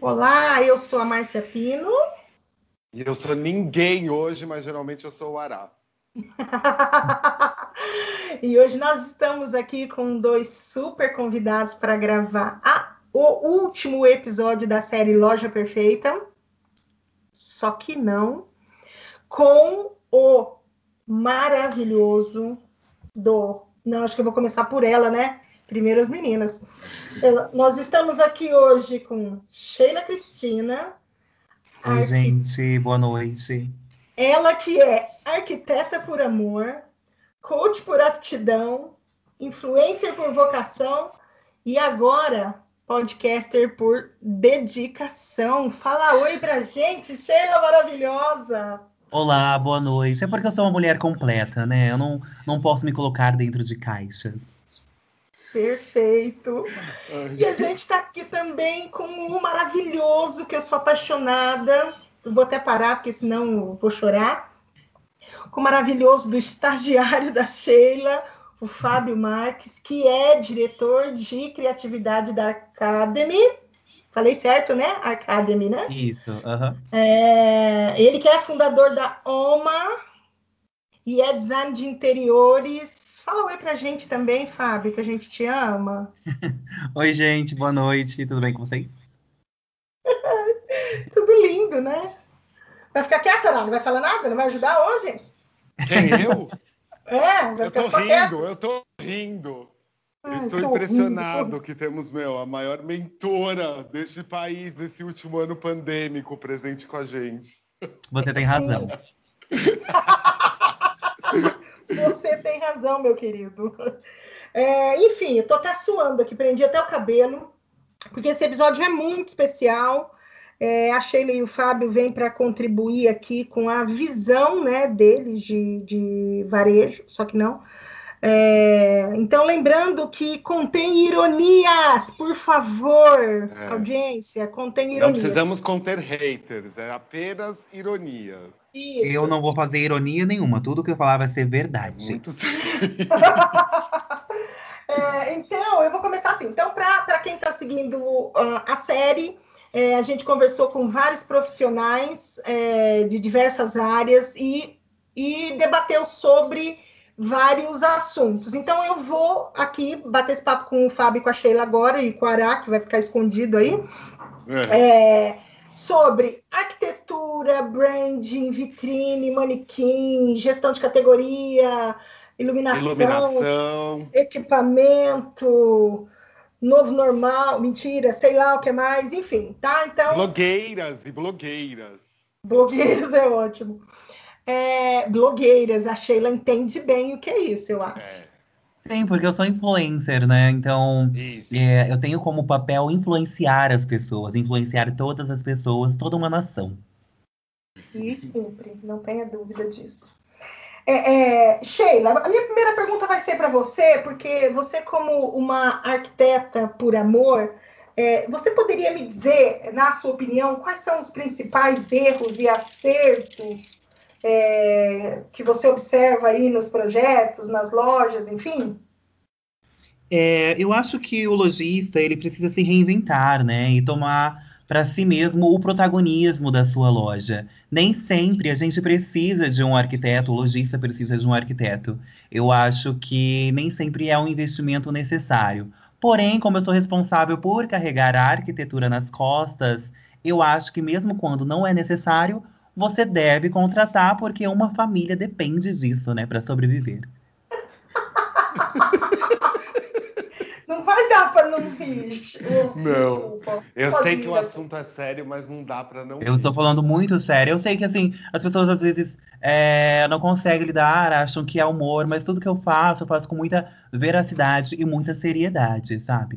Olá, eu sou a Márcia Pino. E eu sou ninguém hoje, mas geralmente eu sou o Ará. e hoje nós estamos aqui com dois super convidados para gravar a, o último episódio da série Loja Perfeita. Só que não com o maravilhoso do. Não, acho que eu vou começar por ela, né? Primeiro as meninas. nós estamos aqui hoje com Sheila Cristina. Oi, arqu... gente, boa noite. Ela que é arquiteta por amor, coach por aptidão, influencer por vocação e agora podcaster por dedicação. Fala oi pra gente, Sheila maravilhosa. Olá, boa noite. É porque eu sou uma mulher completa, né? Eu não, não posso me colocar dentro de caixas. Perfeito. E a gente está aqui também com um maravilhoso, que eu sou apaixonada. Eu vou até parar, porque senão vou chorar. Com o maravilhoso do estagiário da Sheila, o Fábio Marques, que é diretor de criatividade da Academy. Falei certo, né? Academy, né? Isso. É, ele que é fundador da OMA e é design de interiores Fala oi pra gente também, Fábio, que a gente te ama. oi, gente, boa noite, tudo bem com vocês? tudo lindo, né? Vai ficar quieta, não? Não vai falar nada? Não vai ajudar hoje? Quem, eu? É, vai eu tô rindo, quieto. eu tô rindo. Ai, Estou impressionado rindo. que temos, meu, a maior mentora deste país nesse último ano pandêmico presente com a gente. Você tem razão. Você tem razão, meu querido. É, enfim, eu tô até suando aqui, prendi até o cabelo, porque esse episódio é muito especial. É, a Sheila e o Fábio vêm para contribuir aqui com a visão né, deles de, de varejo, só que não. É, então, lembrando que contém ironias, por favor, é. audiência, contém ironias. Não precisamos conter haters, é apenas ironia. Isso. Eu não vou fazer ironia nenhuma. Tudo que eu falar vai ser verdade. Muito é, então, eu vou começar assim. Então, para quem está seguindo uh, a série, é, a gente conversou com vários profissionais é, de diversas áreas e, e debateu sobre vários assuntos. Então, eu vou aqui bater esse papo com o Fábio e com a Sheila agora e com o Ará, que vai ficar escondido aí. É. é sobre arquitetura, branding, vitrine, manequim, gestão de categoria, iluminação, iluminação, equipamento, novo normal, mentira, sei lá o que mais, enfim, tá? Então. Blogueiras e blogueiras. Blogueiras é ótimo. É, blogueiras, a Sheila entende bem o que é isso, eu acho. É. Sim, porque eu sou influencer, né? Então, é, eu tenho como papel influenciar as pessoas, influenciar todas as pessoas, toda uma nação. E cumpre, não tenha dúvida disso. É, é, Sheila, a minha primeira pergunta vai ser para você, porque você, como uma arquiteta por amor, é, você poderia me dizer, na sua opinião, quais são os principais erros e acertos é, que você observa aí nos projetos, nas lojas, enfim? É, eu acho que o lojista ele precisa se reinventar, né, e tomar para si mesmo o protagonismo da sua loja. Nem sempre a gente precisa de um arquiteto, o lojista precisa de um arquiteto. Eu acho que nem sempre é um investimento necessário. Porém, como eu sou responsável por carregar a arquitetura nas costas, eu acho que mesmo quando não é necessário, você deve contratar, porque uma família depende disso, né, para sobreviver. Não vai dar para não rir. Não. Desculpa. Eu sei que o assunto é sério, mas não dá para não. Eu estou falando muito sério. Eu sei que assim as pessoas às vezes é, não conseguem lidar, acham que é humor, mas tudo que eu faço, eu faço com muita veracidade e muita seriedade, sabe?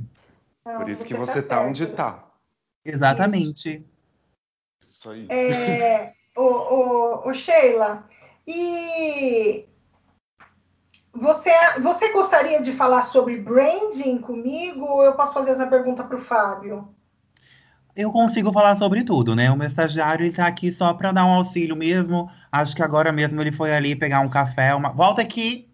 Não, Por isso que você tá, tá onde tá. Exatamente. Isso, isso aí. É, o, o, o Sheila, e você, você gostaria de falar sobre branding comigo ou eu posso fazer essa pergunta para o Fábio? Eu consigo falar sobre tudo, né? O meu estagiário está aqui só para dar um auxílio mesmo. Acho que agora mesmo ele foi ali pegar um café. Uma... Volta aqui!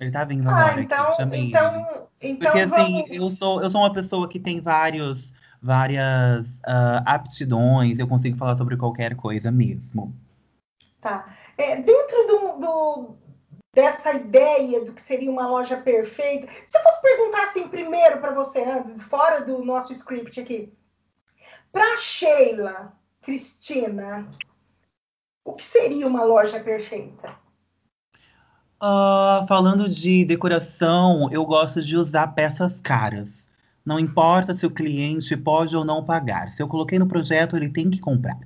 Ele tá vindo ah, agora. Então, aqui. então, então, Porque assim, eu sou, eu sou uma pessoa que tem vários várias uh, aptidões, eu consigo falar sobre qualquer coisa mesmo. Tá. É, dentro do, do, dessa ideia do que seria uma loja perfeita, se eu fosse perguntar assim primeiro para você, antes, fora do nosso script aqui, para Sheila, Cristina, o que seria uma loja perfeita? Uh, falando de decoração, eu gosto de usar peças caras. Não importa se o cliente pode ou não pagar. Se eu coloquei no projeto, ele tem que comprar.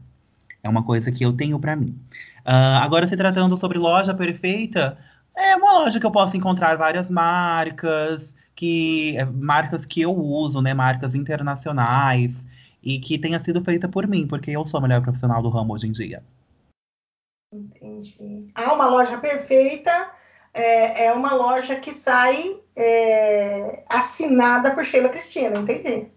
É uma coisa que eu tenho para mim. Uh, agora, se tratando sobre loja perfeita, é uma loja que eu posso encontrar várias marcas, que é, marcas que eu uso, né, marcas internacionais, e que tenha sido feita por mim, porque eu sou a melhor profissional do ramo hoje em dia. Entendi. Ah, uma loja perfeita é, é uma loja que sai é, assinada por Sheila Cristina, entendi.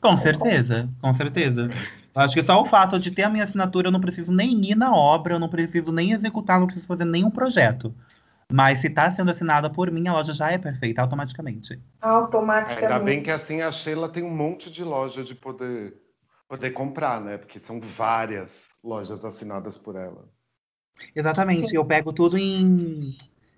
Com certeza, com certeza. Acho que só o fato de ter a minha assinatura, eu não preciso nem ir na obra, eu não preciso nem executar, não preciso fazer nenhum projeto. Mas se está sendo assinada por mim, a loja já é perfeita automaticamente. Automaticamente. Ainda bem que assim a Sheila tem um monte de loja de poder, poder comprar, né? Porque são várias lojas assinadas por ela. Exatamente. Sim. Eu pego tudo em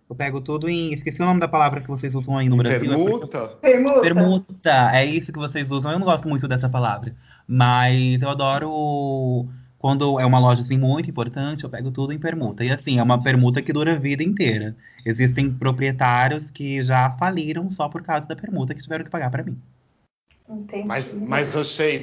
eu pego tudo em. Esqueci o nome da palavra que vocês usam aí no Brasil. Permuta? É Permuta. Permuta. É isso que vocês usam. Eu não gosto muito dessa palavra. Mas eu adoro. Quando é uma loja assim muito importante, eu pego tudo em permuta. E assim, é uma permuta que dura a vida inteira. Existem proprietários que já faliram só por causa da permuta que tiveram que pagar para mim. Entendi. Mas, mas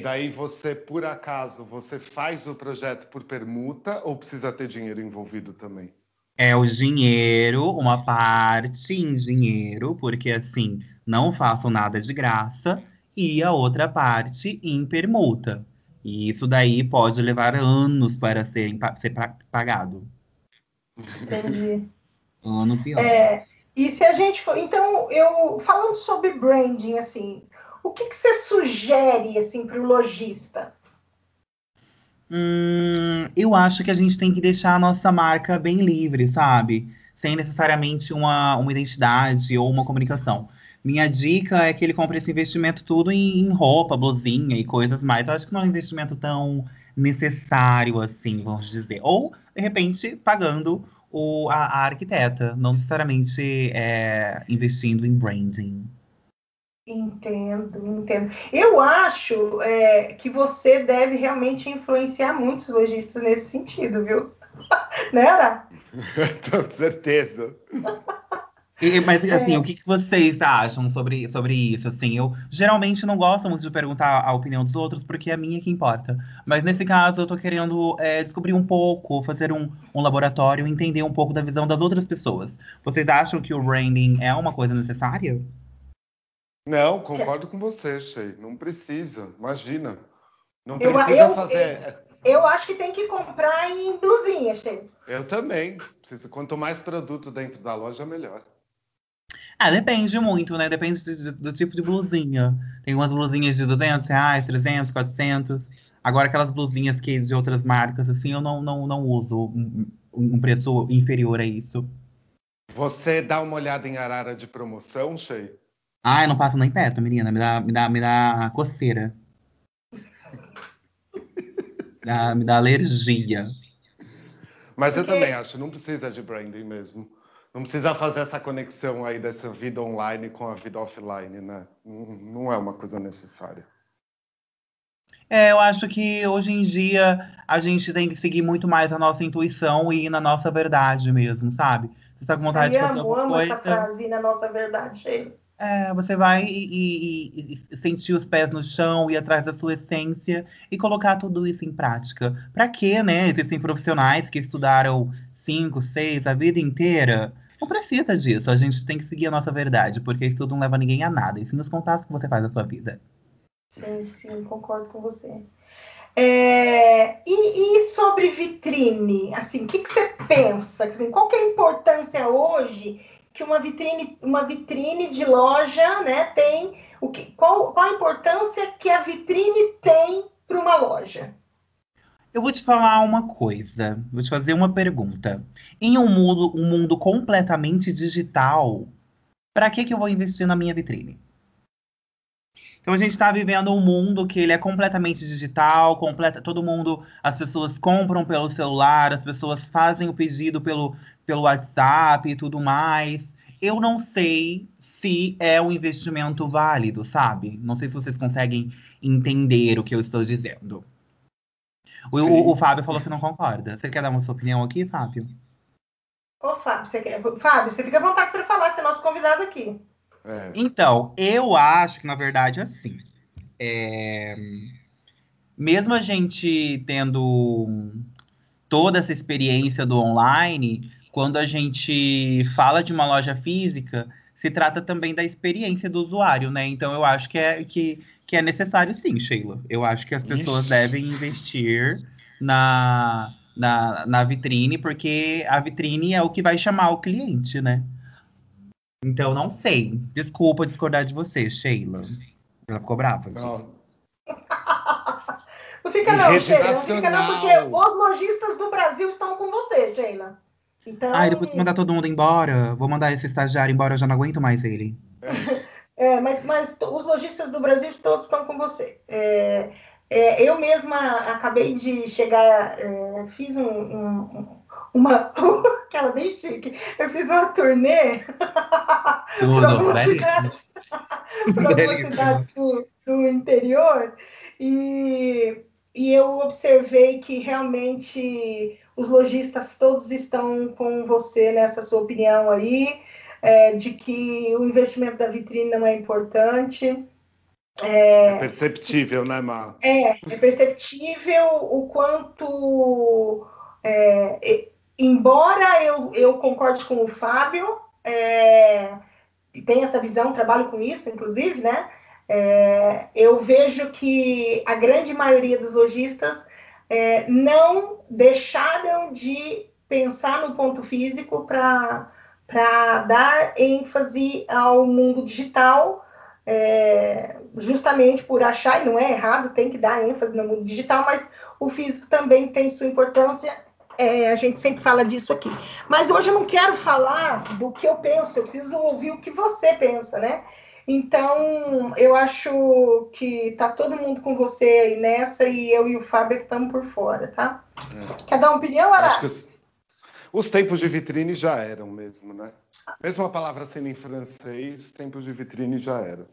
daí você, por acaso, você faz o projeto por permuta ou precisa ter dinheiro envolvido também? É o dinheiro, uma parte em dinheiro, porque assim, não faço nada de graça, e a outra parte em permuta. E isso daí pode levar anos para ser, ser pagado. Entendi. E anos. É, e se a gente for. Então, eu falando sobre branding, assim, o que, que você sugere assim, para o lojista? Hum, eu acho que a gente tem que deixar a nossa marca bem livre, sabe? Sem necessariamente uma, uma identidade ou uma comunicação. Minha dica é que ele compre esse investimento tudo em, em roupa, blusinha e coisas mais. Eu acho que não é um investimento tão necessário assim, vamos dizer. Ou, de repente, pagando o, a, a arquiteta, não necessariamente é, investindo em branding. Entendo, entendo. Eu acho é, que você deve realmente influenciar muitos lojistas nesse sentido, viu? né, Ara? Com certeza. E, mas assim, é. o que, que, vocês acham sobre, sobre isso? Assim, eu geralmente não gosto muito de perguntar a opinião dos outros, porque é a minha que importa. Mas nesse caso, eu tô querendo é, descobrir um pouco, fazer um, um laboratório, entender um pouco da visão das outras pessoas. Vocês acham que o branding é uma coisa necessária? Não, concordo com você, Shei. Não precisa, imagina. Não precisa eu, eu, fazer. Eu, eu, acho que tem que comprar em blusinha, Shei. Eu também. Quanto mais produto dentro da loja, melhor. Ah, depende muito, né? Depende do, do, tipo de blusinha. Tem umas blusinhas de 200 reais, 300, 400. Agora, aquelas blusinhas que de outras marcas, assim, eu não, não, não uso um, um preço inferior a isso. Você dá uma olhada em arara de promoção, Shei? Ai, não passa nem perto, menina. Me dá, me dá, me dá coceira. Me dá, me dá alergia. Mas eu também acho, não precisa de branding mesmo. Não precisa fazer essa conexão aí dessa vida online com a vida offline, né? Não é uma coisa necessária. É, eu acho que hoje em dia a gente tem que seguir muito mais a nossa intuição e ir na nossa verdade mesmo, sabe? Você tá com vontade Ai, de fazer amo, amo coisa... essa frase, na nossa verdade, Sheila. É, você vai e, e, e, sentir os pés no chão, ir atrás da sua essência e colocar tudo isso em prática. Para quê, né? Existem profissionais que estudaram cinco, seis, a vida inteira. Não precisa disso. A gente tem que seguir a nossa verdade, porque isso não leva ninguém a nada. E sim os contatos que você faz na sua vida. Sim, sim, concordo com você. É, e, e, sobre vitrine, assim, o que, que você pensa? Assim, qual que é a importância hoje que uma vitrine, uma vitrine de loja, né, tem o que, qual, qual a importância que a vitrine tem para uma loja? Eu vou te falar uma coisa, vou te fazer uma pergunta. Em um mundo, um mundo completamente digital, para que, que eu vou investir na minha vitrine? Então a gente está vivendo um mundo que ele é completamente digital, completa, todo mundo, as pessoas compram pelo celular, as pessoas fazem o pedido pelo, pelo WhatsApp e tudo mais. Eu não sei se é um investimento válido, sabe? Não sei se vocês conseguem entender o que eu estou dizendo. O, o, o, Fábio falou que não concorda. Você quer dar uma sua opinião aqui, Fábio? Ô, Fábio, você quer... Fábio, você fica à vontade para falar, você é nosso convidado aqui. É. Então, eu acho que, na verdade, assim. É... Mesmo a gente tendo toda essa experiência do online, quando a gente fala de uma loja física, se trata também da experiência do usuário, né? Então eu acho que é, que, que é necessário sim, Sheila. Eu acho que as pessoas Ixi. devem investir na, na, na vitrine, porque a vitrine é o que vai chamar o cliente, né? Então, não sei. Desculpa discordar de você, Sheila. Ela ficou brava. Não. não fica não, Sheila. Não fica não, porque os lojistas do Brasil estão com você, Sheila. Então... Ai, depois de mandar todo mundo embora, vou mandar esse estagiário embora, eu já não aguento mais ele. É, mas, mas os lojistas do Brasil todos estão com você. É, é, eu mesma acabei de chegar, é, fiz um, um, uma. Aquela bem chique. Eu fiz uma turnê para cidades, algumas cidades do, do interior e, e eu observei que realmente os lojistas todos estão com você nessa sua opinião aí, é, de que o investimento da vitrine não é importante. É, é perceptível, né, Mar? É, é perceptível o quanto é, embora eu, eu concorde com o Fábio, é, tem essa visão, trabalho com isso, inclusive, né? É, eu vejo que a grande maioria dos lojistas é, não deixaram de pensar no ponto físico para dar ênfase ao mundo digital, é, justamente por achar, e não é errado, tem que dar ênfase no mundo digital, mas o físico também tem sua importância é, a gente sempre fala disso aqui. Mas hoje eu não quero falar do que eu penso, eu preciso ouvir o que você pensa, né? Então, eu acho que tá todo mundo com você aí nessa e eu e o Fábio estamos por fora, tá? É. Quer dar uma opinião, Ara? Acho que os, os, tempos de vitrine já eram mesmo, né? Mesmo a palavra sendo em francês, tempos de vitrine já eram.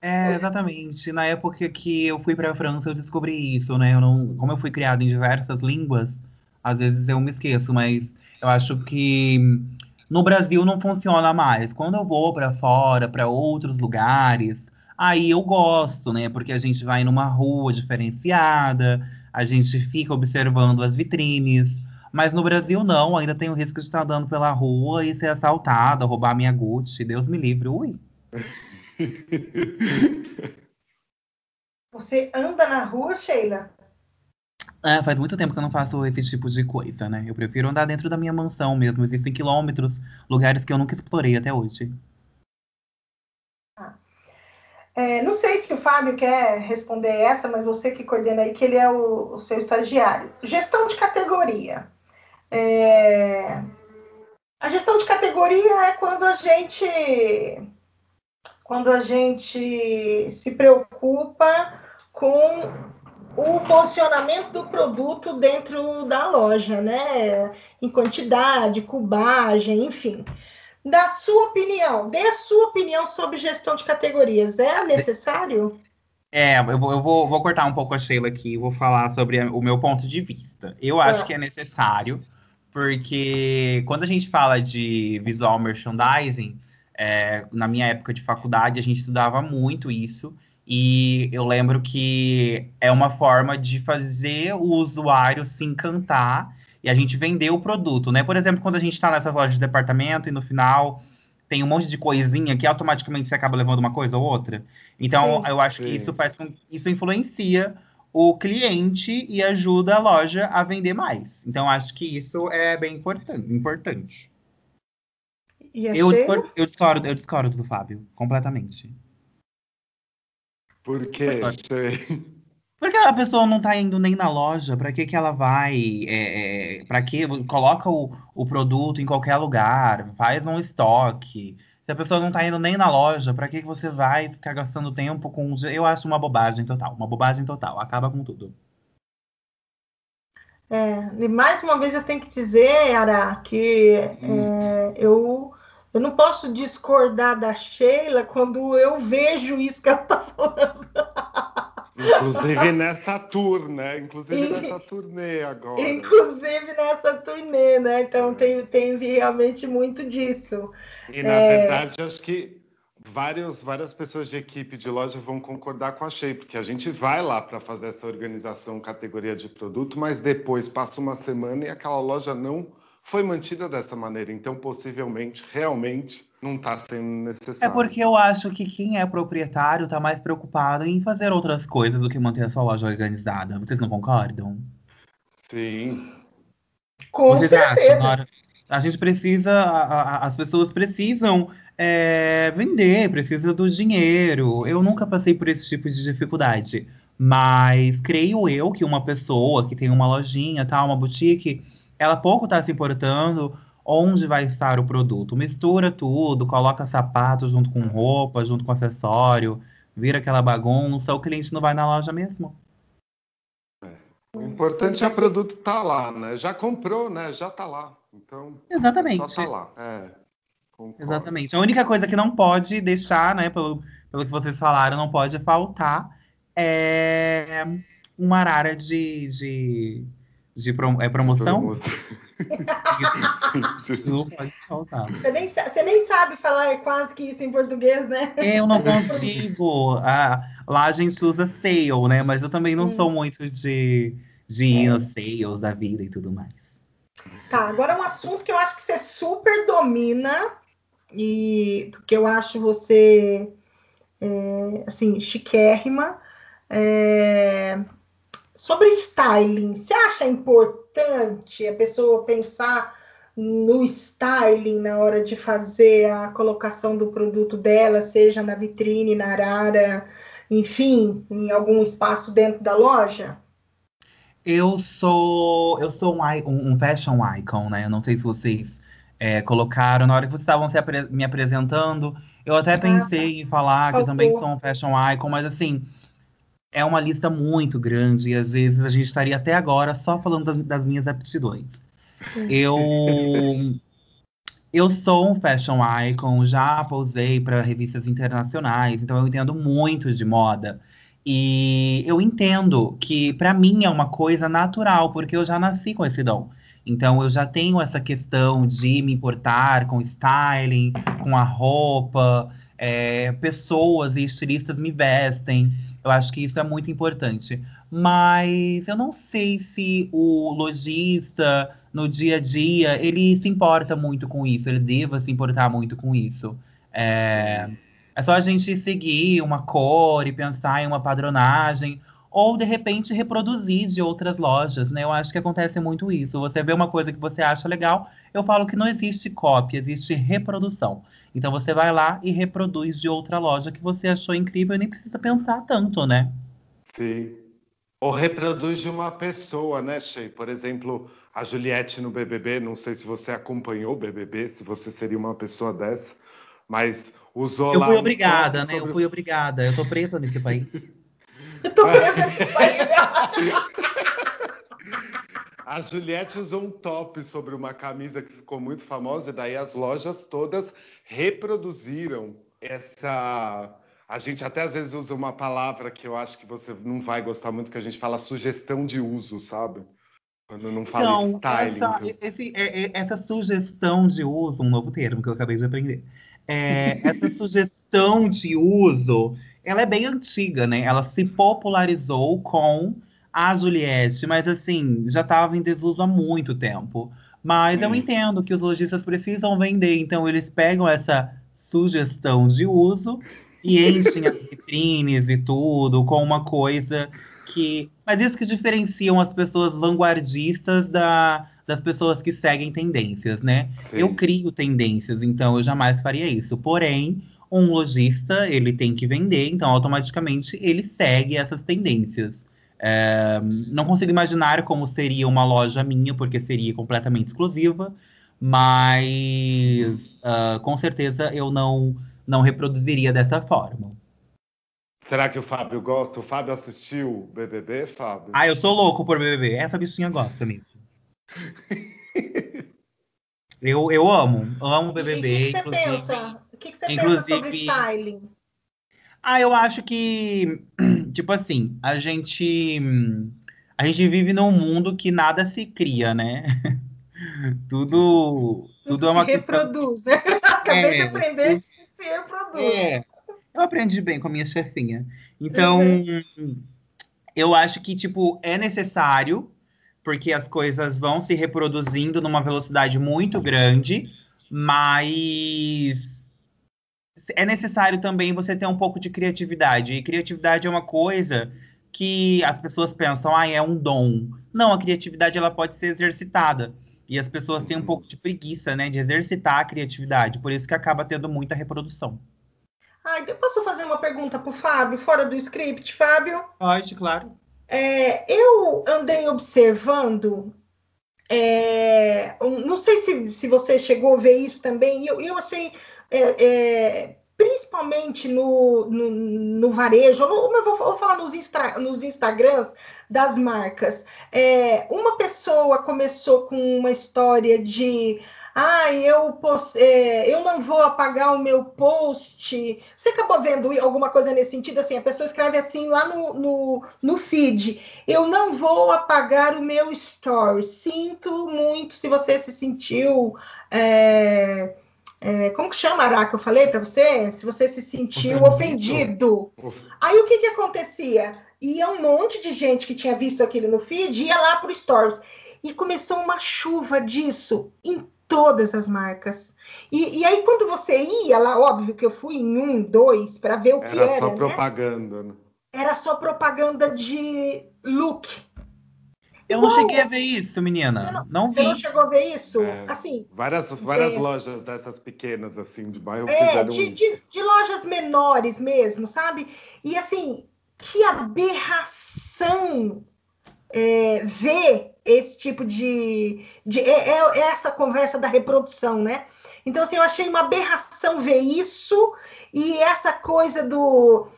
É, exatamente. Na época que eu fui para a França, eu descobri isso, né? Eu não, como eu fui criado em diversas línguas, às vezes eu me esqueço, mas eu acho que no Brasil não funciona mais. Quando eu vou para fora, para outros lugares, aí eu gosto, né? Porque a gente vai numa rua diferenciada, a gente fica observando as vitrines. Mas no Brasil não, ainda tem o risco de estar andando pela rua e ser assaltada, roubar minha Gucci. Deus me livre. Ui. Você anda na rua, Sheila? É, faz muito tempo que eu não faço esse tipo de coisa, né? Eu prefiro andar dentro da minha mansão mesmo. Existem quilômetros, lugares que eu nunca explorei até hoje. Ah. É, não sei se o Fábio quer responder essa, mas você que coordena aí, que ele é o, o seu estagiário. Gestão de categoria. É... A gestão de categoria é quando a gente quando a gente se preocupa com o posicionamento do produto dentro da loja, né? Em quantidade, cubagem, enfim. Da sua opinião, dê a sua opinião sobre gestão de categorias. É necessário? É, eu vou, eu vou, vou cortar um pouco a Sheila aqui, vou falar sobre o meu ponto de vista. Eu acho é. que é necessário, porque quando a gente fala de visual merchandising, é, na minha época de faculdade, a gente estudava muito isso. E eu lembro que é uma forma de fazer o usuário se encantar e a gente vender o produto, né? Por exemplo, quando a gente está nessas lojas de departamento e no final tem um monte de coisinha que automaticamente você acaba levando uma coisa ou outra. Então, sim, eu acho sim. que isso faz com isso influencia o cliente e ajuda a loja a vender mais. Então, acho que isso é bem importante. importante. Eu discordo, eu, discordo, eu discordo do Fábio, completamente. Por quê? Porque a pessoa não tá indo nem na loja, para que que ela vai? É, é, para que coloca o, o produto em qualquer lugar, faz um estoque. Se a pessoa não tá indo nem na loja, para que, que você vai ficar gastando tempo com. Eu acho uma bobagem total. Uma bobagem total. Acaba com tudo. É, e mais uma vez eu tenho que dizer, Ara, que hum. é, eu, eu não posso discordar da Sheila quando eu vejo isso que ela está falando. Inclusive nessa tour, né? Inclusive nessa turnê agora. Inclusive nessa turnê, né? Então tem, tem realmente muito disso. E na é... verdade, acho que vários, várias pessoas de equipe de loja vão concordar com a Shea, porque a gente vai lá para fazer essa organização categoria de produto, mas depois passa uma semana e aquela loja não foi mantida dessa maneira. Então, possivelmente, realmente, não está sendo necessário. É porque eu acho que quem é proprietário está mais preocupado em fazer outras coisas do que manter a sua loja organizada. Vocês não concordam? Sim. Com Vocês certeza. Acham, a gente precisa, a, a, as pessoas precisam é, vender, precisa do dinheiro. Eu nunca passei por esse tipo de dificuldade. Mas creio eu que uma pessoa que tem uma lojinha, tá, uma boutique, ela pouco está se importando onde vai estar o produto. Mistura tudo, coloca sapato junto com roupa, junto com acessório, vira aquela bagunça, o cliente não vai na loja mesmo. É. O importante é o produto estar tá lá, né? Já comprou, né? Já está lá. Então, Exatamente. só tá lá. É. Exatamente. A única coisa que não pode deixar, né, pelo, pelo que vocês falaram, não pode faltar é uma arara de, de, de prom é, promoção. não pode faltar. Você nem, você nem sabe falar quase que isso em português, né? Eu não consigo. ah, lá a gente usa sale, né? Mas eu também não hum. sou muito de, de ir é. nos sales da vida e tudo mais. Tá, agora um assunto que eu acho que você super domina, e porque eu acho você é, assim chiquérrima. É, sobre styling, você acha importante a pessoa pensar no styling na hora de fazer a colocação do produto dela, seja na vitrine, na arara, enfim, em algum espaço dentro da loja? Eu sou eu sou um, um fashion icon, né? Eu não sei se vocês é, colocaram na hora que vocês estavam apre me apresentando. Eu até ah, pensei em falar que eu também sou um fashion icon, mas assim, é uma lista muito grande e às vezes a gente estaria até agora só falando das minhas aptidões. Eu eu sou um fashion icon, já posei para revistas internacionais, então eu entendo muito de moda. E eu entendo que para mim é uma coisa natural, porque eu já nasci com esse dom. Então eu já tenho essa questão de me importar com styling, com a roupa, é, pessoas e estilistas me vestem. Eu acho que isso é muito importante. Mas eu não sei se o lojista, no dia a dia, ele se importa muito com isso, ele deva se importar muito com isso. É, é só a gente seguir uma cor e pensar em uma padronagem ou de repente reproduzir de outras lojas, né? Eu acho que acontece muito isso. Você vê uma coisa que você acha legal, eu falo que não existe cópia, existe reprodução. Então você vai lá e reproduz de outra loja que você achou incrível e nem precisa pensar tanto, né? Sim. Ou reproduz de uma pessoa, né, Shea? Por exemplo, a Juliette no BBB, não sei se você acompanhou o BBB, se você seria uma pessoa dessa, mas usou. Eu fui obrigada, né? Sobre... Eu fui obrigada. Eu tô presa nesse país. Tô presa. A Juliette usou um top sobre uma camisa que ficou muito famosa, e daí as lojas todas reproduziram essa. A gente até às vezes usa uma palavra que eu acho que você não vai gostar muito, que a gente fala sugestão de uso, sabe? Quando não fala então, styling. Essa, então... esse, é, é, essa sugestão de uso, um novo termo que eu acabei de aprender. É, essa sugestão de uso ela é bem antiga, né? Ela se popularizou com a Juliette, mas assim, já estava em desuso há muito tempo. Mas Sim. eu entendo que os lojistas precisam vender, então eles pegam essa sugestão de uso e enchem as vitrines e tudo com uma coisa que. Mas isso que diferenciam as pessoas vanguardistas da, das pessoas que seguem tendências, né? Sim. Eu crio tendências, então eu jamais faria isso. Porém, um lojista ele tem que vender, então automaticamente ele segue essas tendências. É, não consigo imaginar como seria uma loja minha, porque seria completamente exclusiva, Mas uh, com certeza eu não, não reproduziria dessa forma. Será que o Fábio gosta? O Fábio assistiu BBB, Fábio? Ah, eu sou louco por BBB. Essa bichinha gosta mesmo. eu, eu amo, amo BBB. o que, que você pensa? O que, que você inclusive... pensa sobre styling? Ah, eu acho que, tipo assim, a gente a gente vive num mundo que nada se cria, né? tudo, tudo, é uma se reproduz, questão... né? Acabei é, de aprender se reproduz. É, eu aprendi bem com a minha chefinha. Então, uhum. eu acho que, tipo, é necessário, porque as coisas vão se reproduzindo numa velocidade muito grande, mas é necessário também você ter um pouco de criatividade. E criatividade é uma coisa que as pessoas pensam, ah, é um dom. Não, a criatividade ela pode ser exercitada. E as pessoas têm um pouco de preguiça, né, de exercitar a criatividade. Por isso que acaba tendo muita reprodução. Ah, eu posso fazer uma pergunta para o Fábio, fora do script, Fábio? Pode, claro. É, eu andei observando, é, não sei se, se você chegou a ver isso também, eu, eu achei, é, é principalmente no, no, no varejo, eu vou, vou, falar nos, instra, nos Instagrams das marcas. É, uma pessoa começou com uma história de ah, eu, é, eu não vou apagar o meu post. Você acabou vendo alguma coisa nesse sentido? Assim, a pessoa escreve assim lá no, no, no feed: Eu não vou apagar o meu story. Sinto muito se você se sentiu. É, é, como que chama, Ara, que eu falei para você? Se você se sentiu ofendido. ofendido. Aí o que, que acontecia? Ia um monte de gente que tinha visto aquilo no feed, ia lá pro Stories. E começou uma chuva disso em todas as marcas. E, e, aí, quando você ia lá, óbvio que eu fui em um, dois, para ver o era que era. Era só né? propaganda, né? Era só propaganda de look. Eu não cheguei a ver isso, menina. Você não, não vi. Você não chegou a ver isso? É, assim. Várias, várias é, lojas dessas pequenas, assim, de bairro é, fizeram de, isso. De, de lojas menores mesmo, sabe? E assim, que aberração é, ver esse tipo de. de é, é, é, essa conversa da reprodução, né? Então, assim, eu achei uma aberração ver isso e essa coisa do.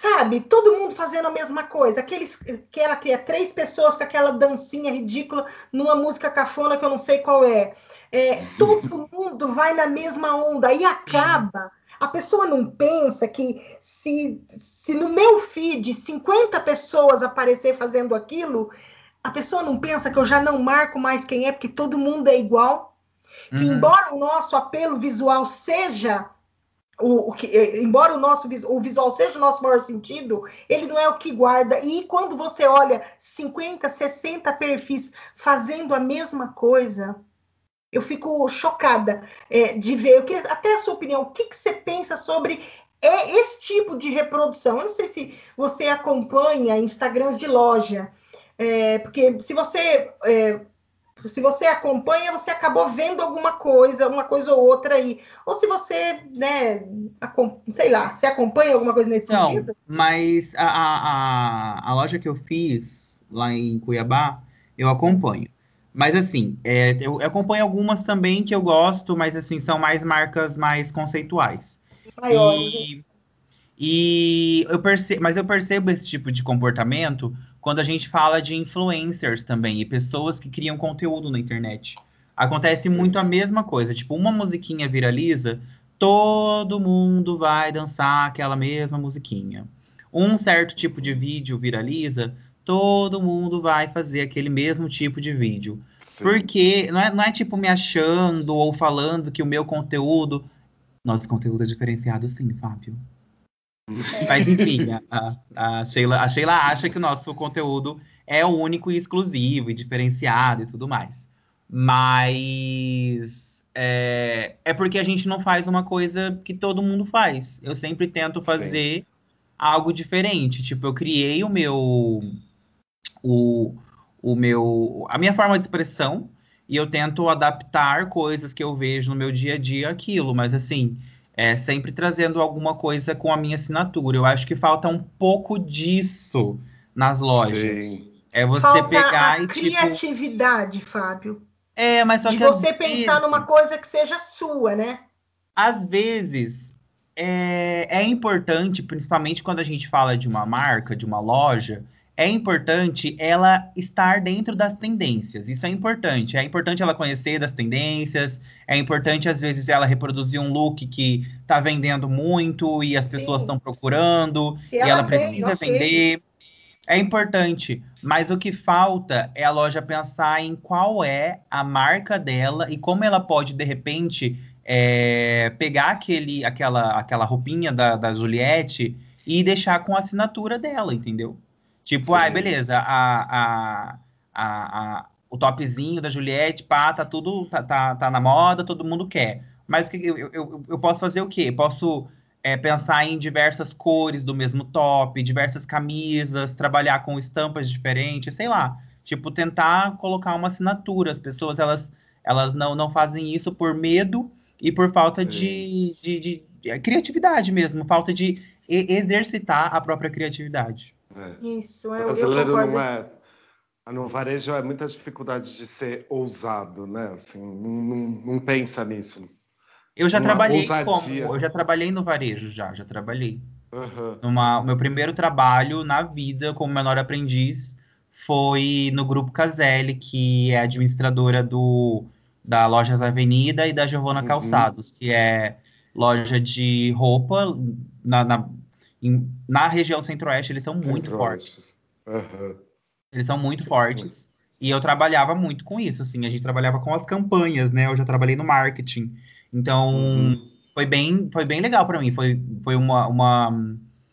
Sabe, todo mundo fazendo a mesma coisa. Aqueles que era que é três pessoas com aquela dancinha ridícula numa música cafona que eu não sei qual é. é todo mundo vai na mesma onda e acaba a pessoa não pensa que se, se no meu feed 50 pessoas aparecer fazendo aquilo, a pessoa não pensa que eu já não marco mais quem é, porque todo mundo é igual. Que uhum. embora o nosso apelo visual seja o, o, que, embora o nosso o visual seja o nosso maior sentido, ele não é o que guarda. E quando você olha 50, 60 perfis fazendo a mesma coisa, eu fico chocada é, de ver. Eu queria até a sua opinião. O que, que você pensa sobre é, esse tipo de reprodução? Eu não sei se você acompanha Instagrams de loja, é, porque se você se você acompanha, você acabou vendo alguma coisa, uma coisa ou outra aí. Ou se você, né, sei lá, se acompanha alguma coisa nesse não, sentido? Mas a, a, a loja que eu fiz lá em Cuiabá, eu acompanho. Mas assim, é, eu, acompanho algumas também que eu gosto, mas assim, são mais marcas mais conceituais. E, e eu percebo, mas eu percebo esse tipo de comportamento quando a gente fala de influencers também, e pessoas que criam conteúdo na internet. Acontece Sim. muito a mesma coisa. Tipo, uma musiquinha viraliza, todo mundo vai dançar aquela mesma musiquinha. Um certo tipo de vídeo viraliza, todo mundo vai fazer aquele mesmo tipo de vídeo. Sim. Porque não é, não é tipo me achando ou falando que o meu conteúdo. Nosso conteúdo é diferenciado, sim, Fábio. Mas enfim, a, a, Sheila, a Sheila acha que o nosso conteúdo é único e exclusivo e diferenciado e tudo mais. Mas é, é porque a gente não faz uma coisa que todo mundo faz. Eu sempre tento fazer Sim. algo diferente. Tipo, eu criei o meu o, o meu, a minha forma de expressão e eu tento adaptar coisas que eu vejo no meu dia a dia aquilo, mas assim, é sempre trazendo alguma coisa com a minha assinatura. Eu acho que falta um pouco disso nas lojas. Sim. É você falta pegar a e criatividade, tipo... Fábio. É, mas só de que você pensar vezes- numa coisa que seja sua, né? às vezes é, é importante, principalmente quando a gente fala de uma marca, de uma loja, é importante ela estar dentro das tendências. Isso é importante. É importante ela conhecer das tendências. É importante, às vezes, ela reproduzir um look que está vendendo muito e as pessoas Sim. estão procurando Se e ela vem, precisa vender. É importante, mas o que falta é a loja pensar em qual é a marca dela e como ela pode, de repente, é, pegar aquele, aquela, aquela roupinha da, da Juliette e deixar com a assinatura dela, entendeu? Tipo, ai, beleza, a, a, a, o topzinho da Juliette, pá, tá tudo, tá, tá, tá na moda, todo mundo quer. Mas eu, eu, eu- posso fazer o quê? Posso é, pensar em diversas cores do mesmo top, diversas camisas, trabalhar com estampas diferentes, sei lá. Tipo, tentar colocar uma assinatura. As pessoas, elas, elas não, não fazem isso por medo e por falta de, de, de- de criatividade mesmo, falta de exercitar a própria criatividade. É. Isso, O eu, eu brasileiro concordo. não é. No varejo é muita dificuldade de ser ousado, né? Assim, não, não, não pensa nisso. Eu já Uma trabalhei como, ousadia. eu já trabalhei no varejo já, já trabalhei. Aham. Numa, o meu primeiro trabalho na vida como menor aprendiz foi no Grupo Caselli, que é administradora do, da Lojas Avenida e da Giovana Uhum. Calçados, que é loja de roupa na, na, em- na região centro-oeste, eles são muito fortes. Aham. Eles são muito fortes. E eu trabalhava muito com isso, assim, a gente trabalhava com as campanhas, né? Eu já trabalhei no marketing. Então, Uhum. foi bem, foi bem legal para mim. Foi, foi uma, uma,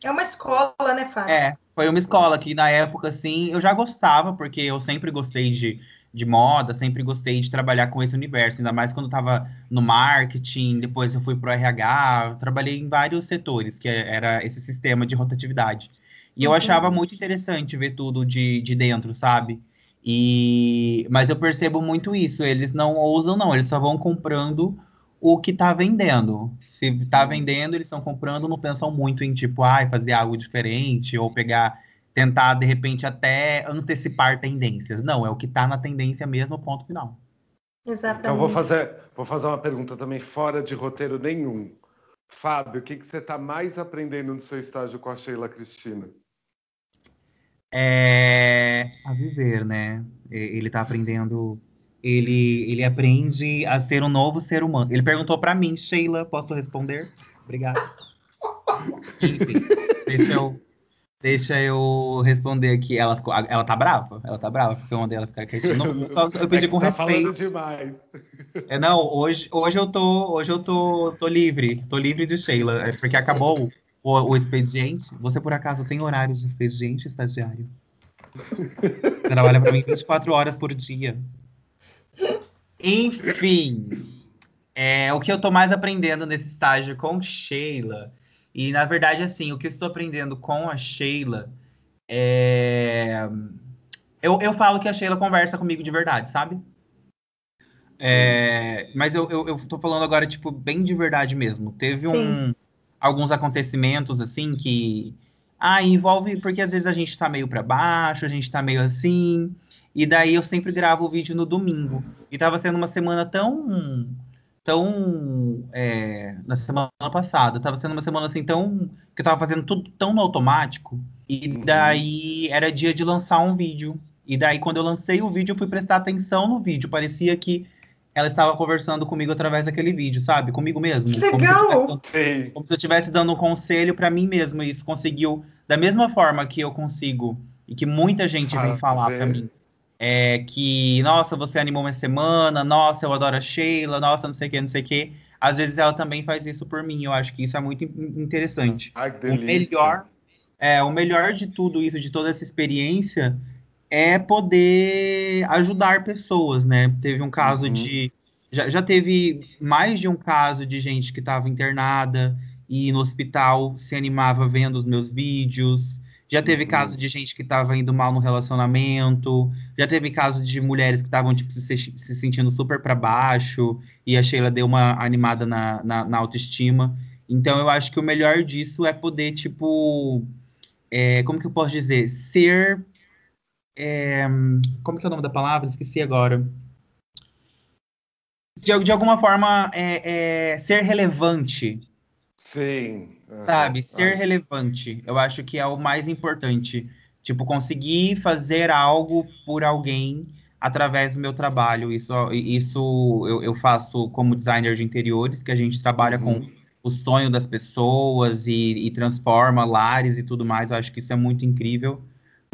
É uma escola, né, Fábio? é, foi uma escola que na época, assim, eu já gostava, porque eu sempre gostei de, de moda, sempre gostei de trabalhar com esse universo, ainda mais quando eu tava no marketing, depois eu fui pro RH, eu trabalhei em vários setores, que era esse sistema de rotatividade. E eu achava muito interessante ver tudo de, de dentro, sabe? E, mas eu percebo muito isso, eles não ousam, não, eles só vão comprando o que tá vendendo. Se tá Uhum. vendendo, eles estão comprando, não pensam muito em tipo, ai, fazer algo diferente ou pegar, tentar de repente até antecipar tendências. Não, é o que tá na tendência mesmo, ponto final. Exatamente. Então vou fazer, vou fazer uma pergunta também fora de roteiro nenhum. Fábio, o que, que você está mais aprendendo no seu estágio com a Sheila Cristina? É a viver, né? Ele tá aprendendo, ele ele aprende a ser um novo ser humano. Ele perguntou pra mim, Sheila, posso responder? Obrigado. Enfim, deixa eu Deixa eu responder aqui. Ela, ficou- ela tá brava? Ela tá brava, porque eu mandei ela ficar quietinha. Não, só- eu pedi É com você tá respeito. demais. É, não, hoje, hoje eu tô, hoje eu tô, tô livre, tô livre de Sheila, é porque acabou o, o expediente. Você por acaso tem horários de expediente, estagiário? Trabalha pra mim 24 horas por dia. Enfim, é o que eu tô mais aprendendo nesse estágio com Sheila. E na verdade, assim, o que eu estou aprendendo com a Sheila é. Eu, eu falo que a Sheila conversa comigo de verdade, sabe? É, mas eu, eu, eu tô falando agora, tipo, bem de verdade mesmo. Teve um, alguns acontecimentos, assim, que. Ah, envolve. Porque às vezes a gente tá meio pra baixo, a gente tá meio assim. E daí eu sempre gravo o vídeo no domingo. E tava sendo uma semana tão. Tão. é, na semana passada. Tava sendo uma semana assim tão. Que eu tava fazendo tudo tão no automático. E Uhum. daí era dia de lançar um vídeo. E daí, quando eu lancei o vídeo, eu fui prestar atenção no vídeo. Parecia que ela estava conversando comigo através daquele vídeo, sabe? Comigo mesmo. Que Como se eu legal! tivesse dando- Sim. como se eu estivesse dando um conselho para mim mesmo. E isso conseguiu, da mesma forma que eu consigo, e que muita gente vem falar Fazer. para mim, é que, nossa, você animou minha semana, nossa, eu adoro a Sheila, nossa, não sei o que, não sei o que. Às vezes ela também faz isso por mim. Eu acho que isso é muito in- interessante. Ai, que O delícia. melhor, é, o melhor de tudo isso, de toda essa experiência, é poder ajudar pessoas, né? Teve um caso Uhum. de. Já, já teve mais de um caso de gente que estava internada e no hospital se animava vendo os meus vídeos. Já teve caso de gente que estava indo mal no relacionamento. Já teve caso de mulheres que estavam tipo, se, se sentindo super para baixo e a Sheila deu uma animada na, na, na autoestima. Então eu acho que o melhor disso é poder, tipo, é, como que eu posso dizer? Ser. é, como que é o nome da palavra? Esqueci agora. de, de alguma forma é, é, ser relevante. Sim. Sabe? Ser relevante. Eu acho que é o mais importante. Tipo, conseguir fazer algo por alguém através do meu trabalho. Isso, isso eu, eu faço como designer de interiores, que a gente trabalha uhum. com o sonho das pessoas e, e, transforma lares e tudo mais. Eu acho que isso é muito incrível.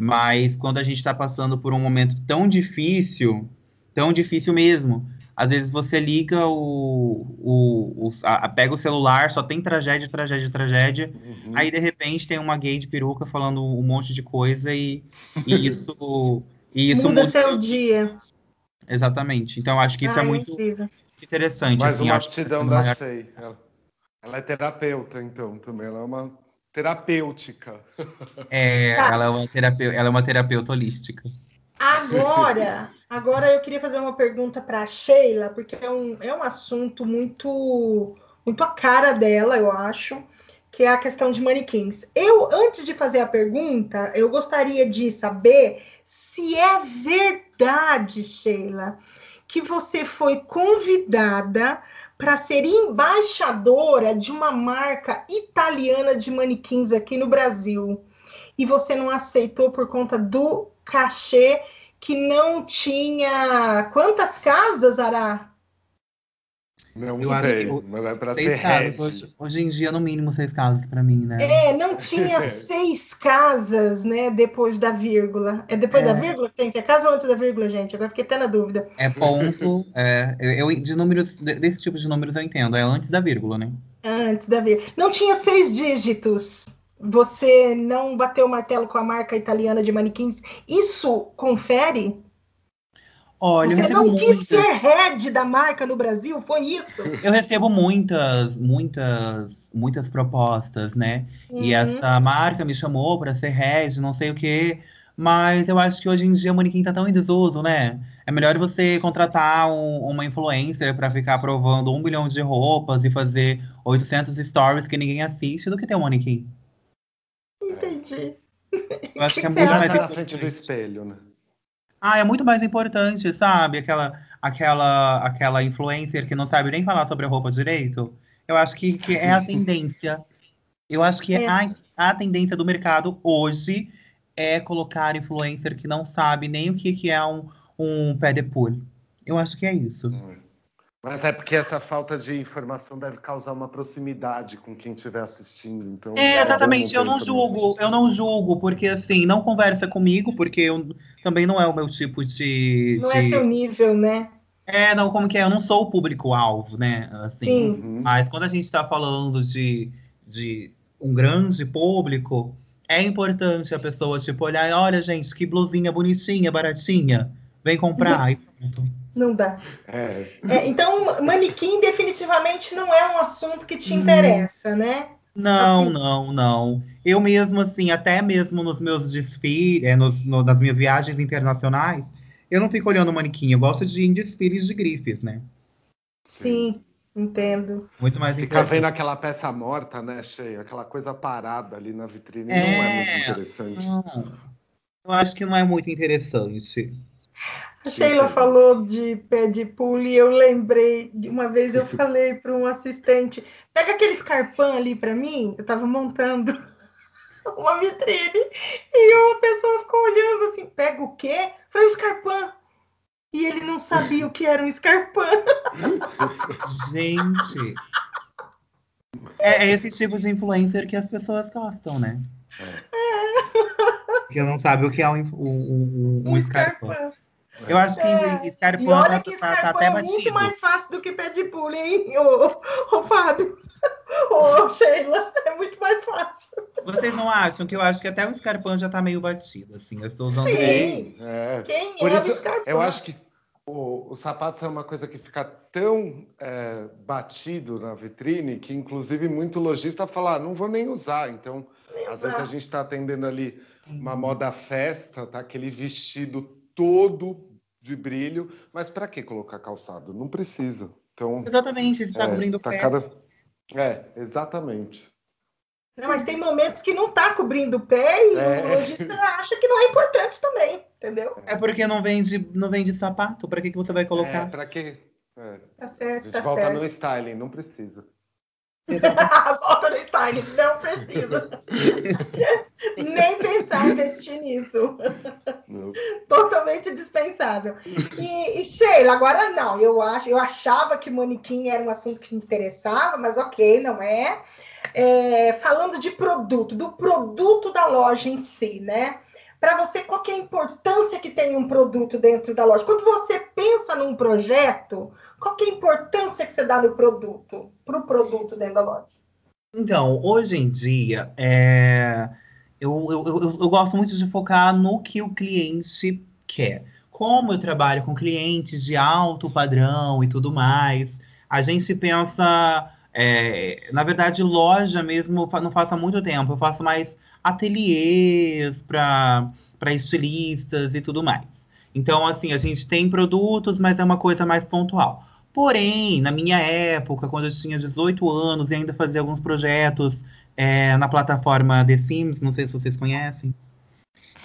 Mas quando a gente está passando por um momento tão difícil, tão difícil mesmo, às vezes você liga o, o, o a, pega o celular, só tem tragédia, tragédia, tragédia. Uhum. Aí de repente tem uma gay de peruca falando um monte de coisa e, e isso e isso muda, muda seu dia. Exatamente. Então acho que isso é ah, é muito incrível. interessante. Mais assim, uma aptidão da maior... Shea. Ela, ela é terapeuta, então, também. Ela é uma terapêutica. É, tá. ela, é uma terapeuta, ela é uma terapeuta holística. Agora, agora eu queria fazer uma pergunta para a Sheila, porque é um, é um assunto muito, muito a cara dela, eu acho, que é a questão de manequins. Eu, antes de fazer a pergunta, eu gostaria de saber se é verdade, Sheila, que você foi convidada para ser embaixadora de uma marca italiana de manequins aqui no Brasil. E você não aceitou por conta do cachê que não tinha. Quantas casas, Ará? Não eu sei, acho mas é para ser casas, hoje, hoje, em dia, no mínimo, seis casas para mim, né? É, não tinha seis casas, né, depois da vírgula. É depois é. da vírgula que tem que ter casa ou antes da vírgula, gente? Agora fiquei até na dúvida. É ponto, é, eu, de números, desse tipo de números eu entendo, é antes da vírgula, né? Antes da vírgula. Não tinha seis dígitos você não bateu o martelo com a marca italiana de manequins, isso confere? Olha, você não quis ser head da marca no Brasil, foi isso? Eu recebo muitas, muitas, muitas propostas, né? Uhum. E essa marca me chamou para ser head, não sei o quê. Mas eu acho que hoje em dia o manequim tá tão em desuso, né? É melhor você contratar um, uma influencer para ficar provando um milhão de roupas e fazer 800 stories que ninguém assiste do que ter um manequim. Eu acho que, que é muito mais na frente do espelho, né? Ah, é muito mais importante, sabe? Aquela, aquela, aquela influencer que não sabe nem falar sobre a roupa direito. Eu acho que, que é a tendência. Eu acho que é. a, a tendência do mercado hoje é colocar influencer que não sabe nem o que, que é um, um pé de pool. Eu acho que é isso. Hum. Mas é porque essa falta de informação deve causar uma proximidade com quem estiver assistindo. Então, é, exatamente. Eu não julgo, eu não julgo, porque assim, não conversa comigo, porque eu, também não é o meu tipo de. Não de... é seu nível, né? É, não, como que é? Eu não sou o público-alvo, né? Assim, Sim. Uhum. Mas quando a gente está falando de, de um grande público, é importante a pessoa, tipo, olhar, olha, gente, que blusinha bonitinha, baratinha, vem comprar, e pronto. Não dá. É. É, então, manequim definitivamente não é um assunto que te interessa, né? Não, assim. não, não. Eu mesmo, assim, até mesmo nos meus desfiles, é, nos, no, nas minhas viagens internacionais, eu não fico olhando manequim. Eu gosto de ir em desfiles de grifes, né? Sim, entendo. Muito mais Ficar vendo aquela peça morta, né, cheia, aquela coisa parada ali na vitrine, é... não é muito interessante. Não. Eu acho que não é muito interessante. A Sheila falou de pé de pulo e eu lembrei de uma vez eu falei para um assistente: pega aquele escarpão ali para mim. Eu estava montando uma vitrine e uma pessoa ficou olhando assim: pega o quê? Foi o escarpão. E ele não sabia o que era um escarpão. Gente. É, é esse tipo de influencer que as pessoas gostam, né? É. Que não sabe o que é um, um, um, um escarpão. escarpão. Eu acho que é. Scarpão olha que tá, tá até é batido. muito mais fácil do que pé de pule, hein, ô, ô Fábio? Ô, Sheila, é muito mais fácil. Vocês não acham que eu acho que até o Scarpão já tá meio batido, assim, eu estou usando... Sim, é. quem Por é isso, o Scarpão? Eu acho que o, o sapato é uma coisa que fica tão é, batido na vitrine que, inclusive, muito lojista fala, ah, não vou nem usar. Então, às vezes a gente está atendendo ali uma moda festa, tá? Aquele vestido todo de brilho, mas para que colocar calçado? Não precisa. Então, exatamente, você está é, cobrindo o tá pé. Cada... É, exatamente. Não, mas tem momentos que não está cobrindo o pé e é. o lojista acha que não é importante também, entendeu? É porque não vende, não vende sapato. Para que, que você vai colocar? É, para quê? É. Tá certo, A gente tá volta certo. no styling, não precisa. Volta no styling, não precisa. Nem pensar em investir nisso. Não. Totalmente dispensável. E, e, Sheila, agora não. Eu, acho, eu achava que manequim era um assunto que me interessava, mas ok, não é. É, falando de produto, do produto da loja em si, né? Para você, qual é a importância que tem um produto dentro da loja? Quando você pensa num projeto, qual é a importância que você dá no produto, para o produto dentro da loja? Então, hoje em dia, é, eu, eu, eu, eu gosto muito de focar no que o cliente quer. Como eu trabalho com clientes de alto padrão e tudo mais, a gente pensa, é, na verdade, loja mesmo, não faço há muito tempo, eu faço mais ateliês para estilistas e tudo mais. Então, assim, a gente tem produtos, mas é uma coisa mais pontual. Porém, na minha época, quando eu tinha 18 anos e ainda fazia alguns projetos é, na plataforma The Sims, não sei se vocês conhecem.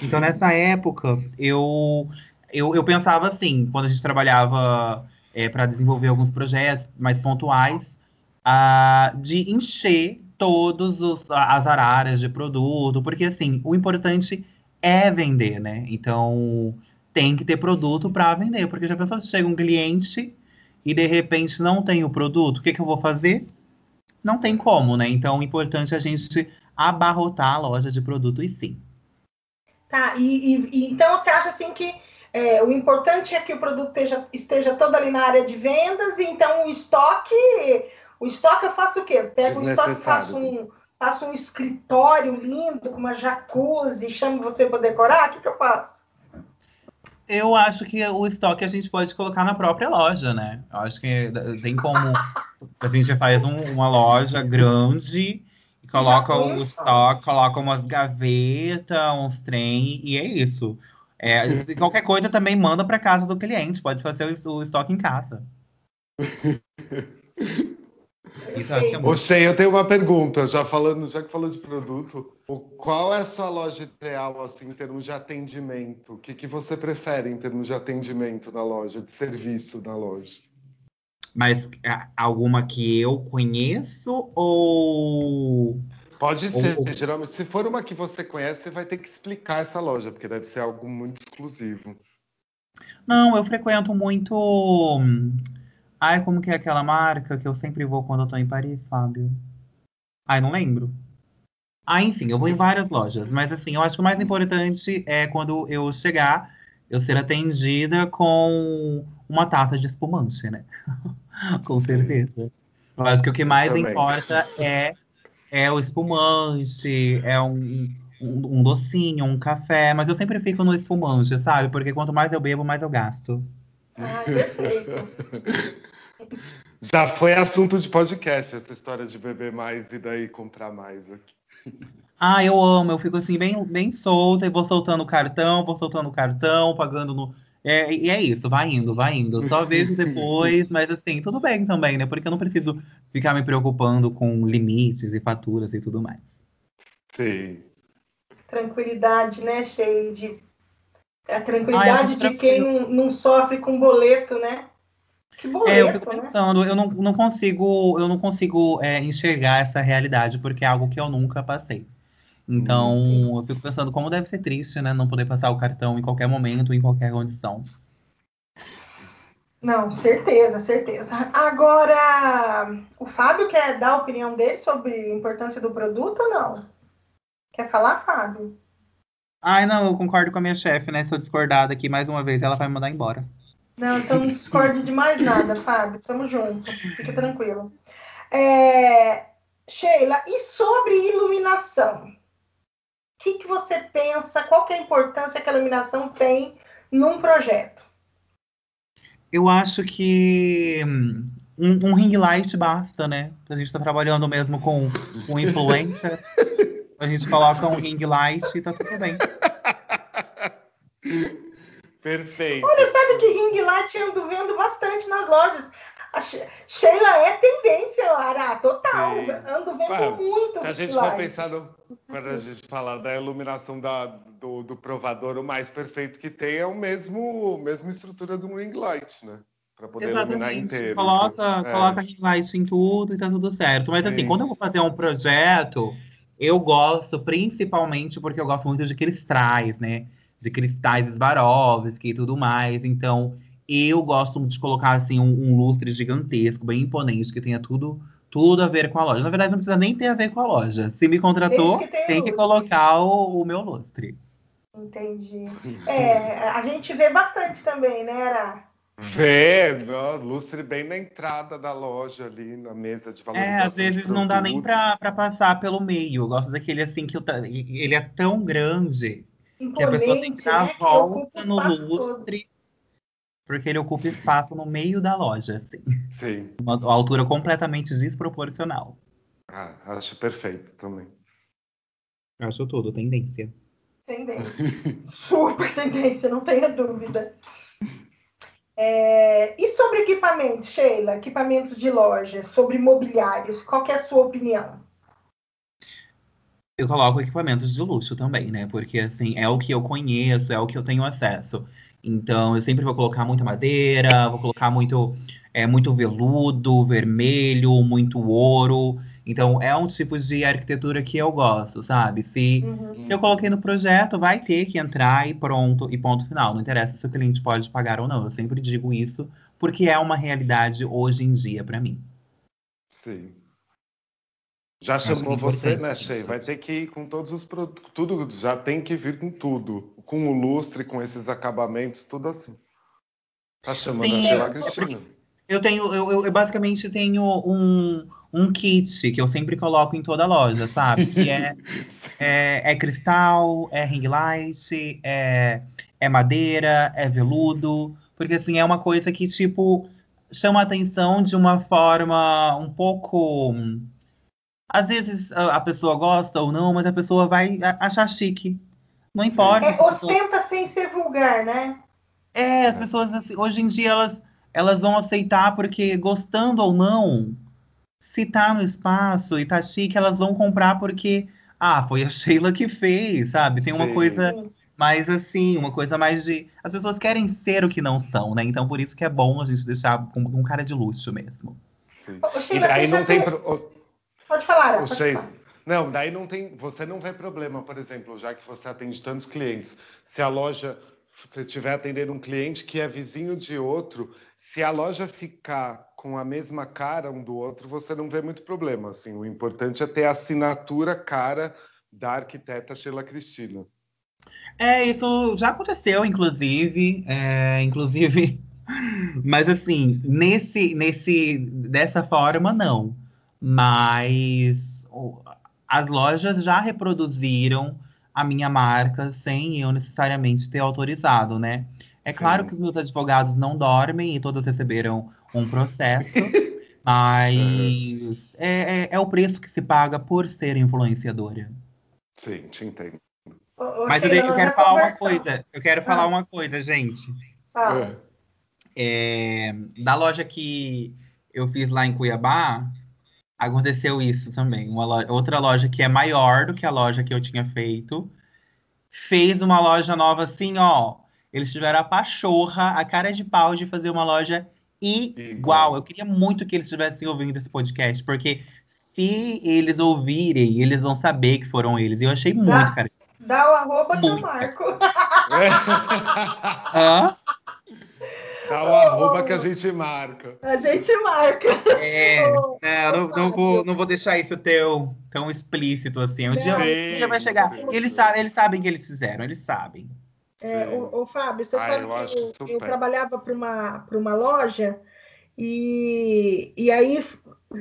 Então, nessa época, eu, eu, eu pensava assim, quando a gente trabalhava é, para desenvolver alguns projetos mais pontuais, ah, de encher todas as araras de produto, porque assim, o importante é vender, né? Então tem que ter produto para vender, porque já pensou se chega um cliente e de repente não tem o produto, o que, que eu vou fazer? Não tem como, né? Então o importante é a gente abarrotar a loja de produto e sim. Tá, e, e então você acha assim que é, o importante é que o produto esteja, esteja todo ali na área de vendas, e então o estoque o estoque eu faço o quê? Eu pego o estoque, faço um, faço um escritório lindo, com uma jacuzzi, chamo você para decorar, o que, que eu faço? Eu acho que o estoque a gente pode colocar na própria loja, né? Eu acho que tem como. A gente faz um, uma loja grande e coloca o estoque, coloca umas gavetas, uns trem, e é isso. É, qualquer coisa também manda para casa do cliente, pode fazer o, o estoque em casa. É muito... eu tenho uma pergunta, já falando, já que falou de produto, qual é a sua loja ideal assim em termos de atendimento? O que, que você prefere em termos de atendimento na loja, de serviço na loja? Mas alguma que eu conheço ou Pode ser, ou... geralmente, se for uma que você conhece, você vai ter que explicar essa loja, porque deve ser algo muito exclusivo. Não, eu frequento muito Ai, como que é aquela marca que eu sempre vou quando eu tô em Paris, Fábio? Ai, não lembro. Ah, enfim, eu vou em várias lojas, mas assim, eu acho que o mais importante é quando eu chegar, eu ser atendida com uma taça de espumante, né? com certeza. Eu acho que o que mais importa é, é o espumante, é um, um, um docinho, um café, mas eu sempre fico no espumante, sabe? Porque quanto mais eu bebo, mais eu gasto. Ah, perfeito. Já foi assunto de podcast essa história de beber mais e daí comprar mais aqui. Ah, eu amo, eu fico assim bem, bem solta e vou soltando o cartão, vou soltando o cartão, pagando no. É, e é isso, vai indo, vai indo. Só vejo depois, mas assim, tudo bem também, né? Porque eu não preciso ficar me preocupando com limites e faturas e tudo mais. Sim. Tranquilidade, né, cheio de a tranquilidade de quem não, não, sofre com boleto, né? Que boleto, é, eu fico né? pensando, né? eu não, não consigo, eu não consigo é, enxergar essa realidade, porque é algo que eu nunca passei. Então, hum. eu fico pensando como deve ser triste, né? Não poder passar o cartão em qualquer momento, em qualquer condição. Não, certeza, certeza. Agora, o Fábio quer dar a opinião dele sobre a importância do produto ou não? Quer falar, Fábio? Ai, não, eu concordo com a minha chefe, né? Se eu discordar aqui mais uma vez, ela vai me mandar embora. Não, então não discordo de mais nada, Fábio. Tamo junto. Fica tranquilo. É... Sheila, e sobre iluminação? O que, que você pensa? Qual que é a importância que a iluminação tem num projeto? Eu acho que hum, um, um ring light basta, né? A gente está trabalhando mesmo com, com influencer. A gente coloca um ring light e tá tudo bem. Perfeito. Olha, sabe que ring light eu ando vendo bastante nas lojas. A Sheila é tendência, Lara, total. Sim. Ando vendo Ué, muito. Se a gente for pensar no, quando a gente falar da iluminação da, do, do, provador, o mais perfeito que tem é o mesmo mesma estrutura do ring light, né? para poder Exatamente. iluminar inteiro. Coloca, é. coloca highlight em tudo e tá tudo certo. Mas assim, Sim. assim, quando eu vou fazer um projeto, eu gosto principalmente porque eu gosto muito de cristais, né? De cristais Swarovski e tudo mais. Então, eu gosto de colocar assim um, um, lustre gigantesco, bem imponente, que tenha tudo tudo a ver com a loja. Na verdade, não precisa nem ter a ver com a loja. Se me contratou, que tem que colocar o, o, meu lustre. Entendi. É, a gente vê bastante também, né, Ara? Vê, lustre bem na entrada da loja ali, na mesa de valorização. É, às vezes não dá nem para passar pelo meio. Eu gosto daquele assim que eu, ele é tão grande Imponente, que a pessoa tem que dar né? a volta no lustre. Todo porque ele ocupa espaço no meio da loja, assim. Sim. Uma altura completamente desproporcional. Ah, acho perfeito também. Acho tudo, tendência. Tendência. Super tendência, não tenha dúvida. É... E sobre equipamentos, Sheila? Equipamentos de loja, sobre mobiliários, qual é a sua opinião? Eu coloco equipamentos de luxo também, né? Porque, assim, é o que eu conheço, é o que eu tenho acesso. Então, eu sempre vou colocar muita madeira, vou colocar muito, é, muito veludo, vermelho, muito ouro. Então, é um tipo de arquitetura que eu gosto, sabe? Se, uhum. se eu coloquei no projeto, vai ter que entrar e pronto, e ponto final. Não interessa se o cliente pode pagar ou não. Eu sempre digo isso, porque é uma realidade hoje em dia para mim. Sim. Já chamou você, né, Shea? Vai ter que ir com todos os produtos, tudo, já tem que vir com tudo, com o lustre, com esses acabamentos, tudo assim. Tá chamando Sim, a Sheila Cristina. Eu tenho, eu, eu, basicamente tenho um, um kit que eu sempre coloco em toda loja, sabe? Que é, é, é, cristal, é ring light, é, é madeira, é veludo, porque assim, é uma coisa que, tipo, chama a atenção de uma forma um pouco às vezes a pessoa gosta ou não, mas a pessoa vai achar chique. Não importa. É, ostenta pessoa... sem ser vulgar, né? É, as pessoas assim, hoje em dia elas, elas vão aceitar porque gostando ou não, se tá no espaço e tá chique, elas vão comprar porque ah, foi a Sheila que fez, sabe? Tem uma Sim. coisa mais assim, uma coisa mais de. As pessoas querem ser o que não são, né? Então por isso que é bom a gente deixar com um cara de luxo mesmo. Sim. Ô, Sheila, e aí não tem. Pode falar, pode falar. Não, daí não tem, você não vê problema, por exemplo, já que você atende tantos clientes, se a loja, você estiver atendendo um cliente que é vizinho de outro, se a loja ficar com a mesma cara um do outro, você não vê muito problema. Assim, o importante é ter a assinatura cara da arquiteta Sheila Cristina. É, isso já aconteceu, inclusive, é, inclusive, mas assim, nesse, nesse, dessa forma, não mas as lojas já reproduziram a minha marca sem eu necessariamente ter autorizado, né? É Sim. claro que os meus advogados não dormem e todos receberam um processo, mas é, é, é, o preço que se paga por ser influenciadora. Sim, te entendo. Mas eu, eu quero falar uma coisa. Eu quero falar ah. uma coisa, gente. Ah. É, da loja que eu fiz lá em Cuiabá, aconteceu isso também. Uma loja, outra loja que é maior do que a loja que eu tinha feito fez uma loja nova assim, ó. Eles tiveram a pachorra, a cara de pau de fazer uma loja igual. Eu queria muito que eles estivessem ouvindo esse podcast, porque se eles ouvirem, eles vão saber que foram eles. E eu achei muito, dá, cara. Dá o arroba muito. eu marco. Hã? Dá o arroba que a gente marca. A gente marca. É, é não, não, vou, não vou deixar isso teu, tão explícito assim. Um dia, um dia vai chegar. Eles sabem, eles sabem que eles fizeram, eles sabem. É, o, o, Fábio, você sabe eu que eu, eu trabalhava para uma, uma loja e, e aí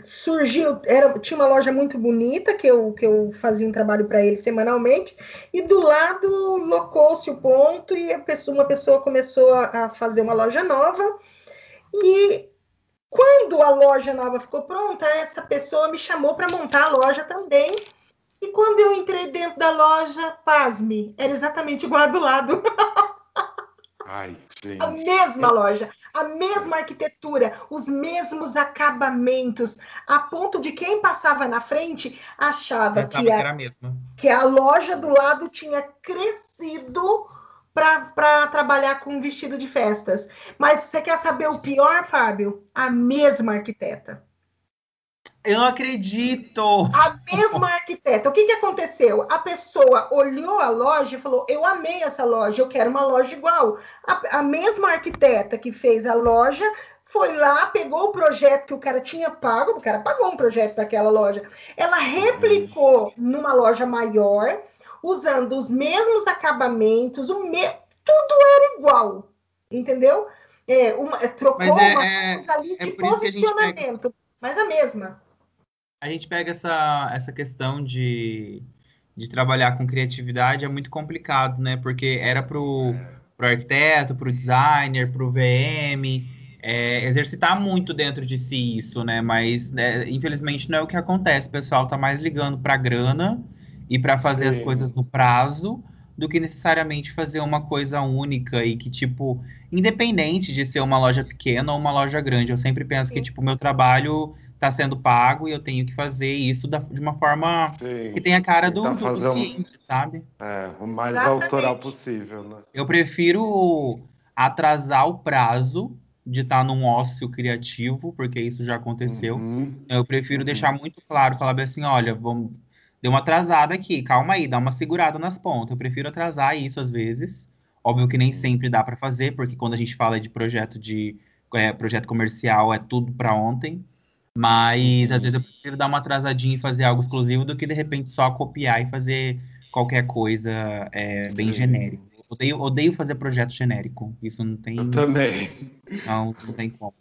surgiu, era, tinha uma loja muito bonita que eu, que eu fazia um trabalho para ele semanalmente, e do lado locou-se o ponto e pessoa, uma pessoa começou a, a, fazer uma loja nova. E quando a loja nova ficou pronta, essa pessoa me chamou para montar a loja também. E quando eu entrei dentro da loja, pasme, era exatamente igual do lado. Ai, gente. A mesma loja, a mesma arquitetura, os mesmos acabamentos, a ponto de quem passava na frente achava que a, que a loja do lado tinha crescido para trabalhar com vestido de festas. Mas você quer saber o pior, Fábio? A mesma arquiteta. Eu não acredito! A mesma arquiteta. O que, que aconteceu? A pessoa olhou a loja e falou: Eu amei essa loja, eu quero uma loja igual. A, a mesma arquiteta que fez a loja foi lá, pegou o projeto que o cara tinha pago, o cara pagou um projeto para aquela loja. Ela replicou numa loja maior, usando os mesmos acabamentos, o me... tudo era igual, entendeu? É, uma, trocou é, uma é, coisa ali é de posicionamento, pega... mas a mesma a gente pega essa, essa questão de, de trabalhar com criatividade, é muito complicado, né? Porque era para o arquiteto, para o designer, para o VM, é, exercitar muito dentro de si isso, né? Mas, né, infelizmente, não é o que acontece. O pessoal está mais ligando para grana e para fazer Sim. as coisas no prazo do que necessariamente fazer uma coisa única e que, tipo, independente de ser uma loja pequena ou uma loja grande, eu sempre penso Sim. que, tipo, o meu trabalho está sendo pago e eu tenho que fazer isso da, de uma forma Sim, que tenha a cara do, tá do, do cliente, um, sabe? É, o mais Exatamente. autoral possível, né? Eu prefiro atrasar o prazo de estar tá num ócio criativo, porque isso já aconteceu. Uhum. Eu prefiro uhum. deixar muito claro, falar bem assim, olha, vamos deu uma atrasada aqui, calma aí, dá uma segurada nas pontas. Eu prefiro atrasar isso às vezes. Óbvio que nem uhum. sempre dá para fazer, porque quando a gente fala de projeto de é, projeto comercial é tudo para ontem. Mas às vezes eu prefiro dar uma atrasadinha e fazer algo exclusivo do que de repente só copiar e fazer qualquer coisa é, bem Sim. genérico. Odeio, odeio fazer projeto genérico. Isso não tem. Eu também. Não, não tem como.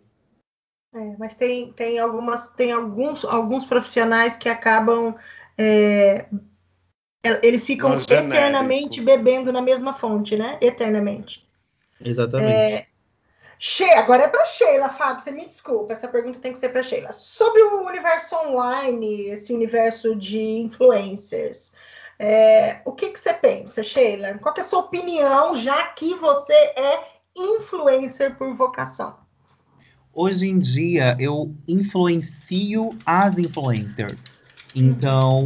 É, mas tem, tem, algumas, tem alguns, alguns profissionais que acabam. É, é eles ficam eternamente bebendo na mesma fonte, né? Eternamente. Exatamente. She, agora é para Sheila, Fábio, você me desculpa, essa pergunta tem que ser para Sheila. Sobre o universo online, esse universo de influencers, é, o que, que você pensa, Sheila? Qual é a sua opinião, já que você é influencer por vocação? Hoje em dia, eu influencio as influencers. Então,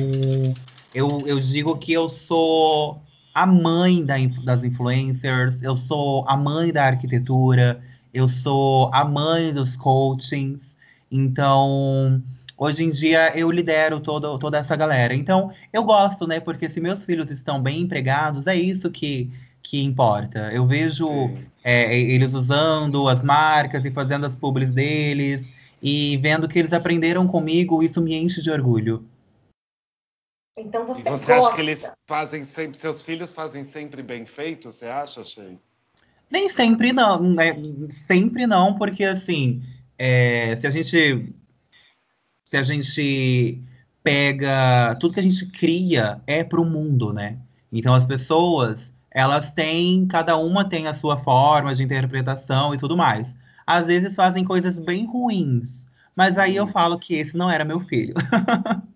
eu, eu digo que eu sou a mãe da, das influencers, eu sou a mãe da arquitetura, eu sou a mãe dos coachings, então hoje em dia eu lidero todo, toda essa galera. Então eu gosto, né? Porque se meus filhos estão bem empregados, é isso que, que importa. Eu vejo é, eles usando as marcas e fazendo as publis deles e vendo que eles aprenderam comigo, isso me enche de orgulho. Então você, e você acha que eles fazem sempre, seus filhos fazem sempre bem feito? Você acha, Shea? Nem sempre não, né? Sempre não, porque assim, é, se a gente se a gente pega tudo que a gente cria é para o mundo, né? Então as pessoas elas têm, cada uma tem a sua forma de interpretação e tudo mais. Às vezes fazem coisas bem ruins, mas aí eu falo que esse não era meu filho.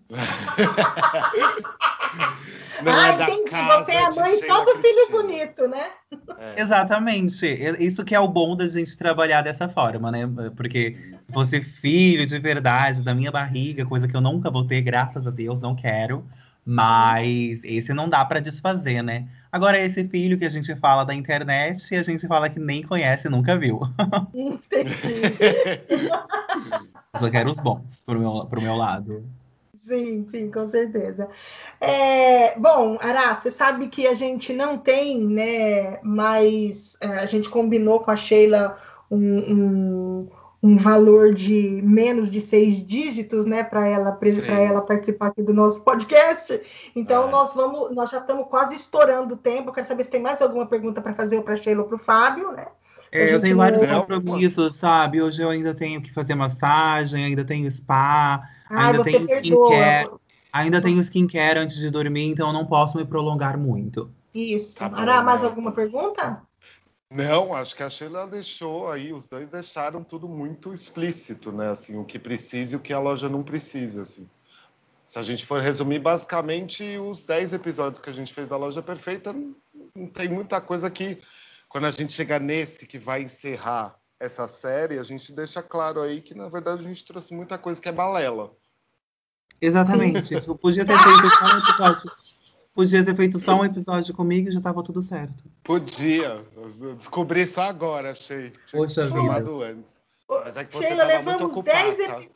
Não ah, é entendi. Você é a mãe só do filho bonito, né? É. Exatamente. Isso que é o bom da gente trabalhar dessa forma, né? Porque se fosse filho de verdade, da minha barriga, coisa que eu nunca vou ter, graças a Deus, não quero. Mas esse não dá para desfazer, né? Agora, esse filho que a gente fala da internet, a gente fala que nem conhece, nunca viu. Entendi. eu quero os bons pro meu, pro meu lado. Sim, sim, com certeza. É, bom, Ará, você sabe que a gente não tem, né, mas é, a gente combinou com a Sheila um, um, um, valor de menos de seis dígitos, né, para ela, para ela participar aqui do nosso podcast. Então, é. nós vamos, nós já estamos quase estourando o tempo. Quero saber se tem mais alguma pergunta para fazer para a Sheila ou para o Fábio, né? É, eu tenho vários compromissos, sabe? Hoje eu ainda tenho que fazer massagem, ainda tenho spa, Ai, ainda tenho skincare. Ainda tenho skincare antes de dormir, então eu não posso me prolongar muito. Isso. Tá Ará, mais né? alguma pergunta? Não, acho que a Sheila deixou aí, os dois deixaram tudo muito explícito, né? Assim, o que precisa e o que a loja não precisa, assim. Se a gente for resumir, basicamente, os 10 episódios que a gente fez da Loja Perfeita, não tem muita coisa que quando a gente chegar nesse que vai encerrar essa série, a gente deixa claro aí que, na verdade, a gente trouxe muita coisa que é balela. Exatamente. Eu podia ter feito só um episódio. Podia ter feito só um episódio comigo e já tava tudo certo. Podia. Eu descobri só agora, achei. Poxa Tinha chamado antes. Mas é que você Sheila, levamos ocupada. 10 epi-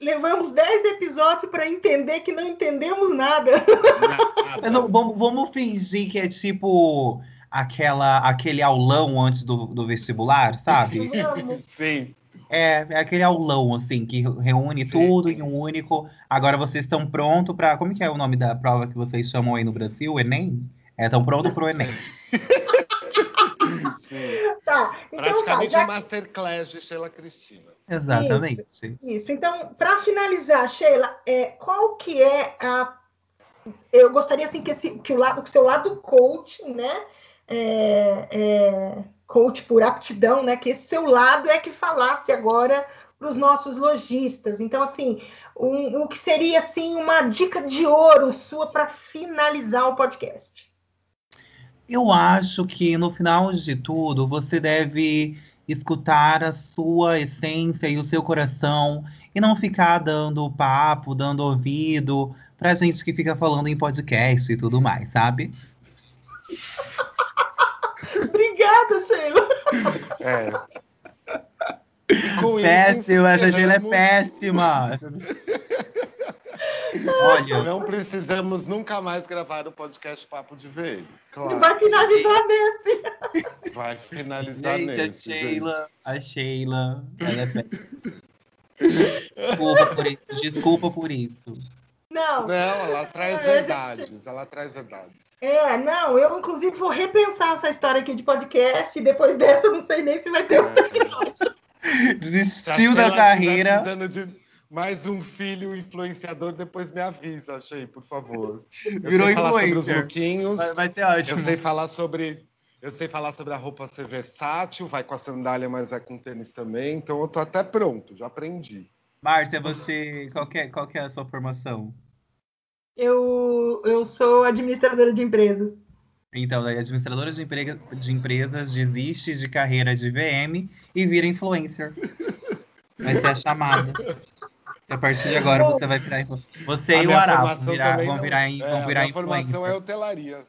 Levamos 10 episódios para entender que não entendemos nada. Não, vamos, vamos fingir que é tipo aquela, aquele aulão antes do, do vestibular, sabe? Sim. É, é aquele aulão, assim, que reúne Sim. tudo em um único. Agora vocês estão prontos para. Como que é o nome da prova que vocês chamam aí no Brasil? Enem? É, estão prontos pro Enem. Sim. Tá, então tá, Praticamente já um masterclass de Sheila Cristina. Exatamente. Isso. Então, para finalizar, Sheila, é, qual que é a. Eu gostaria assim que, esse, que o lado, que o seu lado coach, né? É, é, coach por aptidão, né? Que esse seu lado é que falasse agora para os nossos lojistas. Então, assim, um- o que seria assim uma dica de ouro sua para finalizar o podcast? Eu acho que no final de tudo você deve escutar a sua essência e o seu coração e não ficar dando papo, dando ouvido pra gente que fica falando em podcast e tudo mais, sabe? Obrigada, Sheila. É. Péssimo, essa Sheila é péssima. Olha, Não precisamos nunca mais gravar o podcast Papo de Velho. Claro. Vai finalizar nesse. Vai finalizar gente, a nesse. Sheila, a Sheila, ela é péssima. Desculpa por isso. Desculpa por isso. Não. Não, ela traz É, gente. verdades. Ela traz verdades. É, não, eu inclusive vou repensar essa história aqui de podcast. e Depois dessa, eu não sei nem se vai ter outro episódio. Desistiu da carreira. de mais um filho influenciador, depois me avisa, achei, por favor. Eu Virou sei falar sobre os influencer. lookinhos. Vai, vai ser Eu ótimo. sei falar sobre. Eu sei falar sobre a roupa ser versátil, vai com a sandália, mas vai com tênis também. Então eu tô até pronto, já aprendi. Márcia, você. Qual que, é, qual que é a sua formação? Eu, eu sou administradora de empresas. Então, daí, administradora de, emprega- de empresas desiste de carreira de VM e vira influencer. Vai ser a chamada. A partir de agora você vai virar Você A e o formação vão virar, vão não- virar, in- é, vão a virar minha formação é influencer. hotelaria.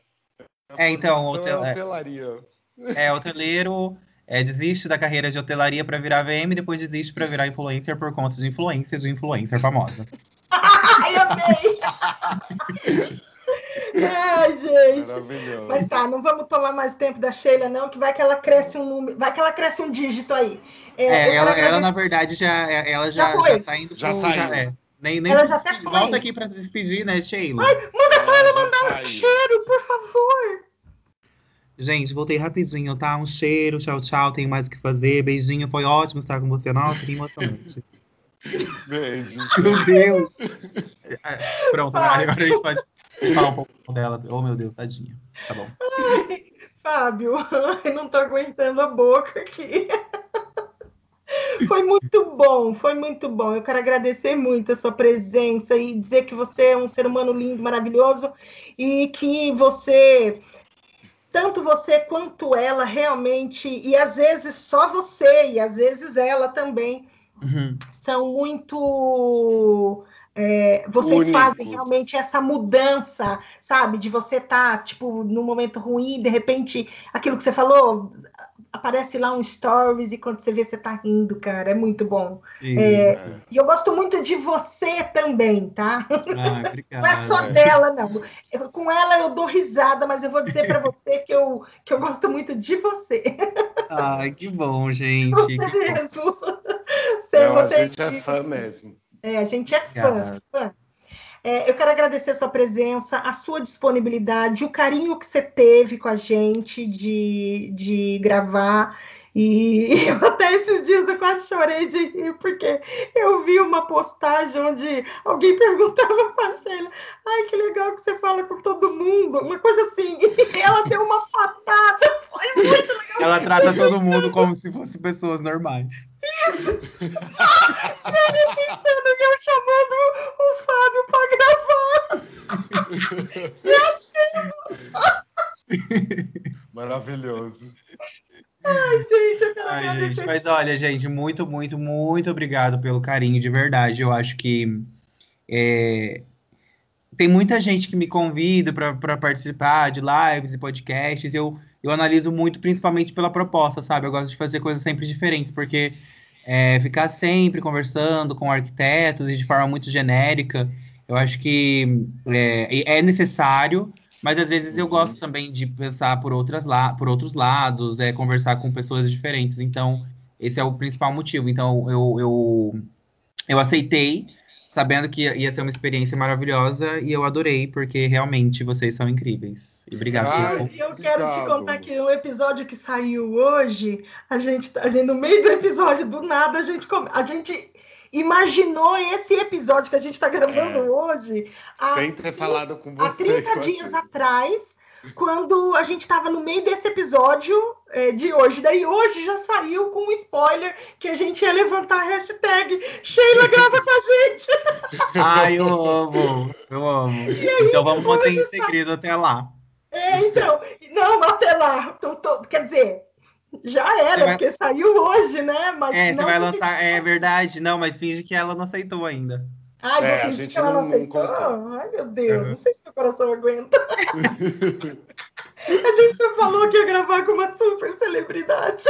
Minha É, então, hotel- é é. hotelaria. É, hoteleiro é, desiste da carreira de hotelaria para virar VM, depois desiste para virar influencer por conta de influência de influencer famosa. Ai, amei! Ai, gente. Mas tá, não vamos tomar mais tempo da Sheila, não, que vai que ela cresce um número, vai que ela cresce um dígito aí. É, É, ela, ela, agradecer- na verdade, já, é, ela já, Já foi. já tá indo Já pro- saiu. é. Nem, nem Ela se já até foi. Volta aqui para se despedir, né, Sheila? Manda só ela já mandar um cheiro, por favor. Gente, voltei rapidinho, tá? Um cheiro, tchau, tchau. Tenho mais o que fazer. Beijinho, foi ótimo estar com você. Nossa, que emocionante. Beijo. meu Deus! É, Pronto, Vai. agora a gente pode falar um pouco dela. Oh, meu Deus, tadinha. Tá bom. Fábio, eu não tô aguentando a boca aqui. Foi muito bom, foi muito bom. Eu quero agradecer muito a sua presença e dizer que você é um ser humano lindo, maravilhoso e que você, tanto você quanto ela, realmente, e às vezes só você, e às vezes ela também, Uhum. são muito. é, vocês Únicos. fazem realmente essa mudança, sabe? De você estar, tipo, num momento ruim, de repente, aquilo que você falou, aparece lá um stories e quando você vê, você tá rindo, cara. É muito bom. Isso. E eu gosto muito de você também, tá? Ah, obrigada. Não é só dela, não. Eu- com ela eu dou risada, mas eu vou dizer pra você que eu, que eu gosto muito de você. Ai, que bom, gente. Você Que bom. mesmo. Você, Não, a você gente é fã mesmo. É, a gente é fã. Fã. É, eu quero agradecer a sua presença, a sua disponibilidade, o carinho que você teve com a gente de, de gravar. E eu até esses dias eu quase chorei de rir, porque eu vi uma postagem onde alguém perguntava pra Sheila, ai, que legal que você fala com todo mundo, uma coisa assim, e ela deu uma patada, foi muito legal. Ela trata todo mundo como se fossem pessoas normais. pensando em eu chamando o Fábio pra gravar. E assim, Maravilhoso. ai, gente, eu quero Ai, agradecer. gente, mas olha, gente, muito, muito, muito obrigado pelo carinho, de verdade. Eu acho que é, tem muita gente que me convida para participar de lives e podcasts. Eu, eu analiso muito, principalmente pela proposta, sabe? Eu gosto de fazer coisas sempre diferentes, porque é, ficar sempre conversando com arquitetos e de forma muito genérica, eu acho que é, é necessário, mas às vezes eu gosto também de pensar por, outras la por outros lados, é, conversar com pessoas diferentes. Então, esse é o principal motivo. Então, eu, eu, eu aceitei sabendo que ia ser uma experiência maravilhosa e eu adorei, porque realmente vocês são incríveis. E obrigado. Ai, eu quero te contar que o episódio que saiu hoje, a gente, a gente no meio do episódio, do nada, a gente, a gente imaginou esse episódio que a gente está gravando é. hoje. Sem ter falado com você. Há 30 dias atrás quando a gente estava no meio desse episódio é, de hoje. Daí hoje já saiu com um spoiler que a gente ia levantar a hashtag Sheila grava com a gente. Ai, eu amo, eu amo. Aí, então vamos manter em segredo até lá. É, então, não, até lá. Tô, tô, quer dizer, já era, vai... porque saiu hoje, né? Mas é, você vai lançar, é verdade, não, mas finge que ela não aceitou ainda. Ai, é, a gente não, aceitou. Ai, meu Deus, não sei se meu coração aguenta. a gente já falou que ia gravar com uma super celebridade.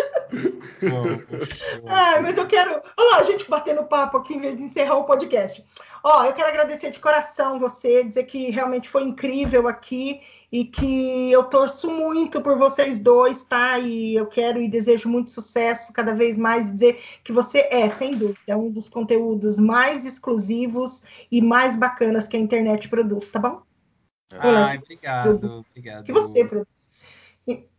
Ai, mas eu quero. Olha lá, a gente batendo papo aqui em vez de encerrar o podcast. Ó, eu quero agradecer de coração você, dizer que realmente foi incrível aqui e que eu torço muito por vocês dois, tá? E eu quero e desejo muito sucesso cada vez mais. Dizer que você é, sem dúvida, um dos conteúdos mais exclusivos e mais bacanas que a internet produz, tá bom? Ai, obrigado, obrigado. Que você produz.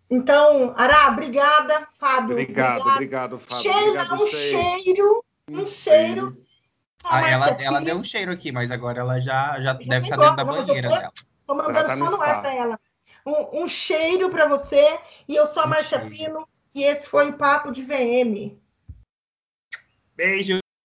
Então, Ará, obrigada, Fábio. Obrigado, obrigado, obrigado Fábio. Cheira obrigado, um cheiro, um, cheiro. Ah, ela, ela deu um cheiro aqui, mas agora ela já, já, já deve estar dentro da banheira dela. Tô mandando tá só no ar para ela. Um, um cheiro para você. E eu sou a Marcia Pino. E esse foi o Papo de VM. Beijo.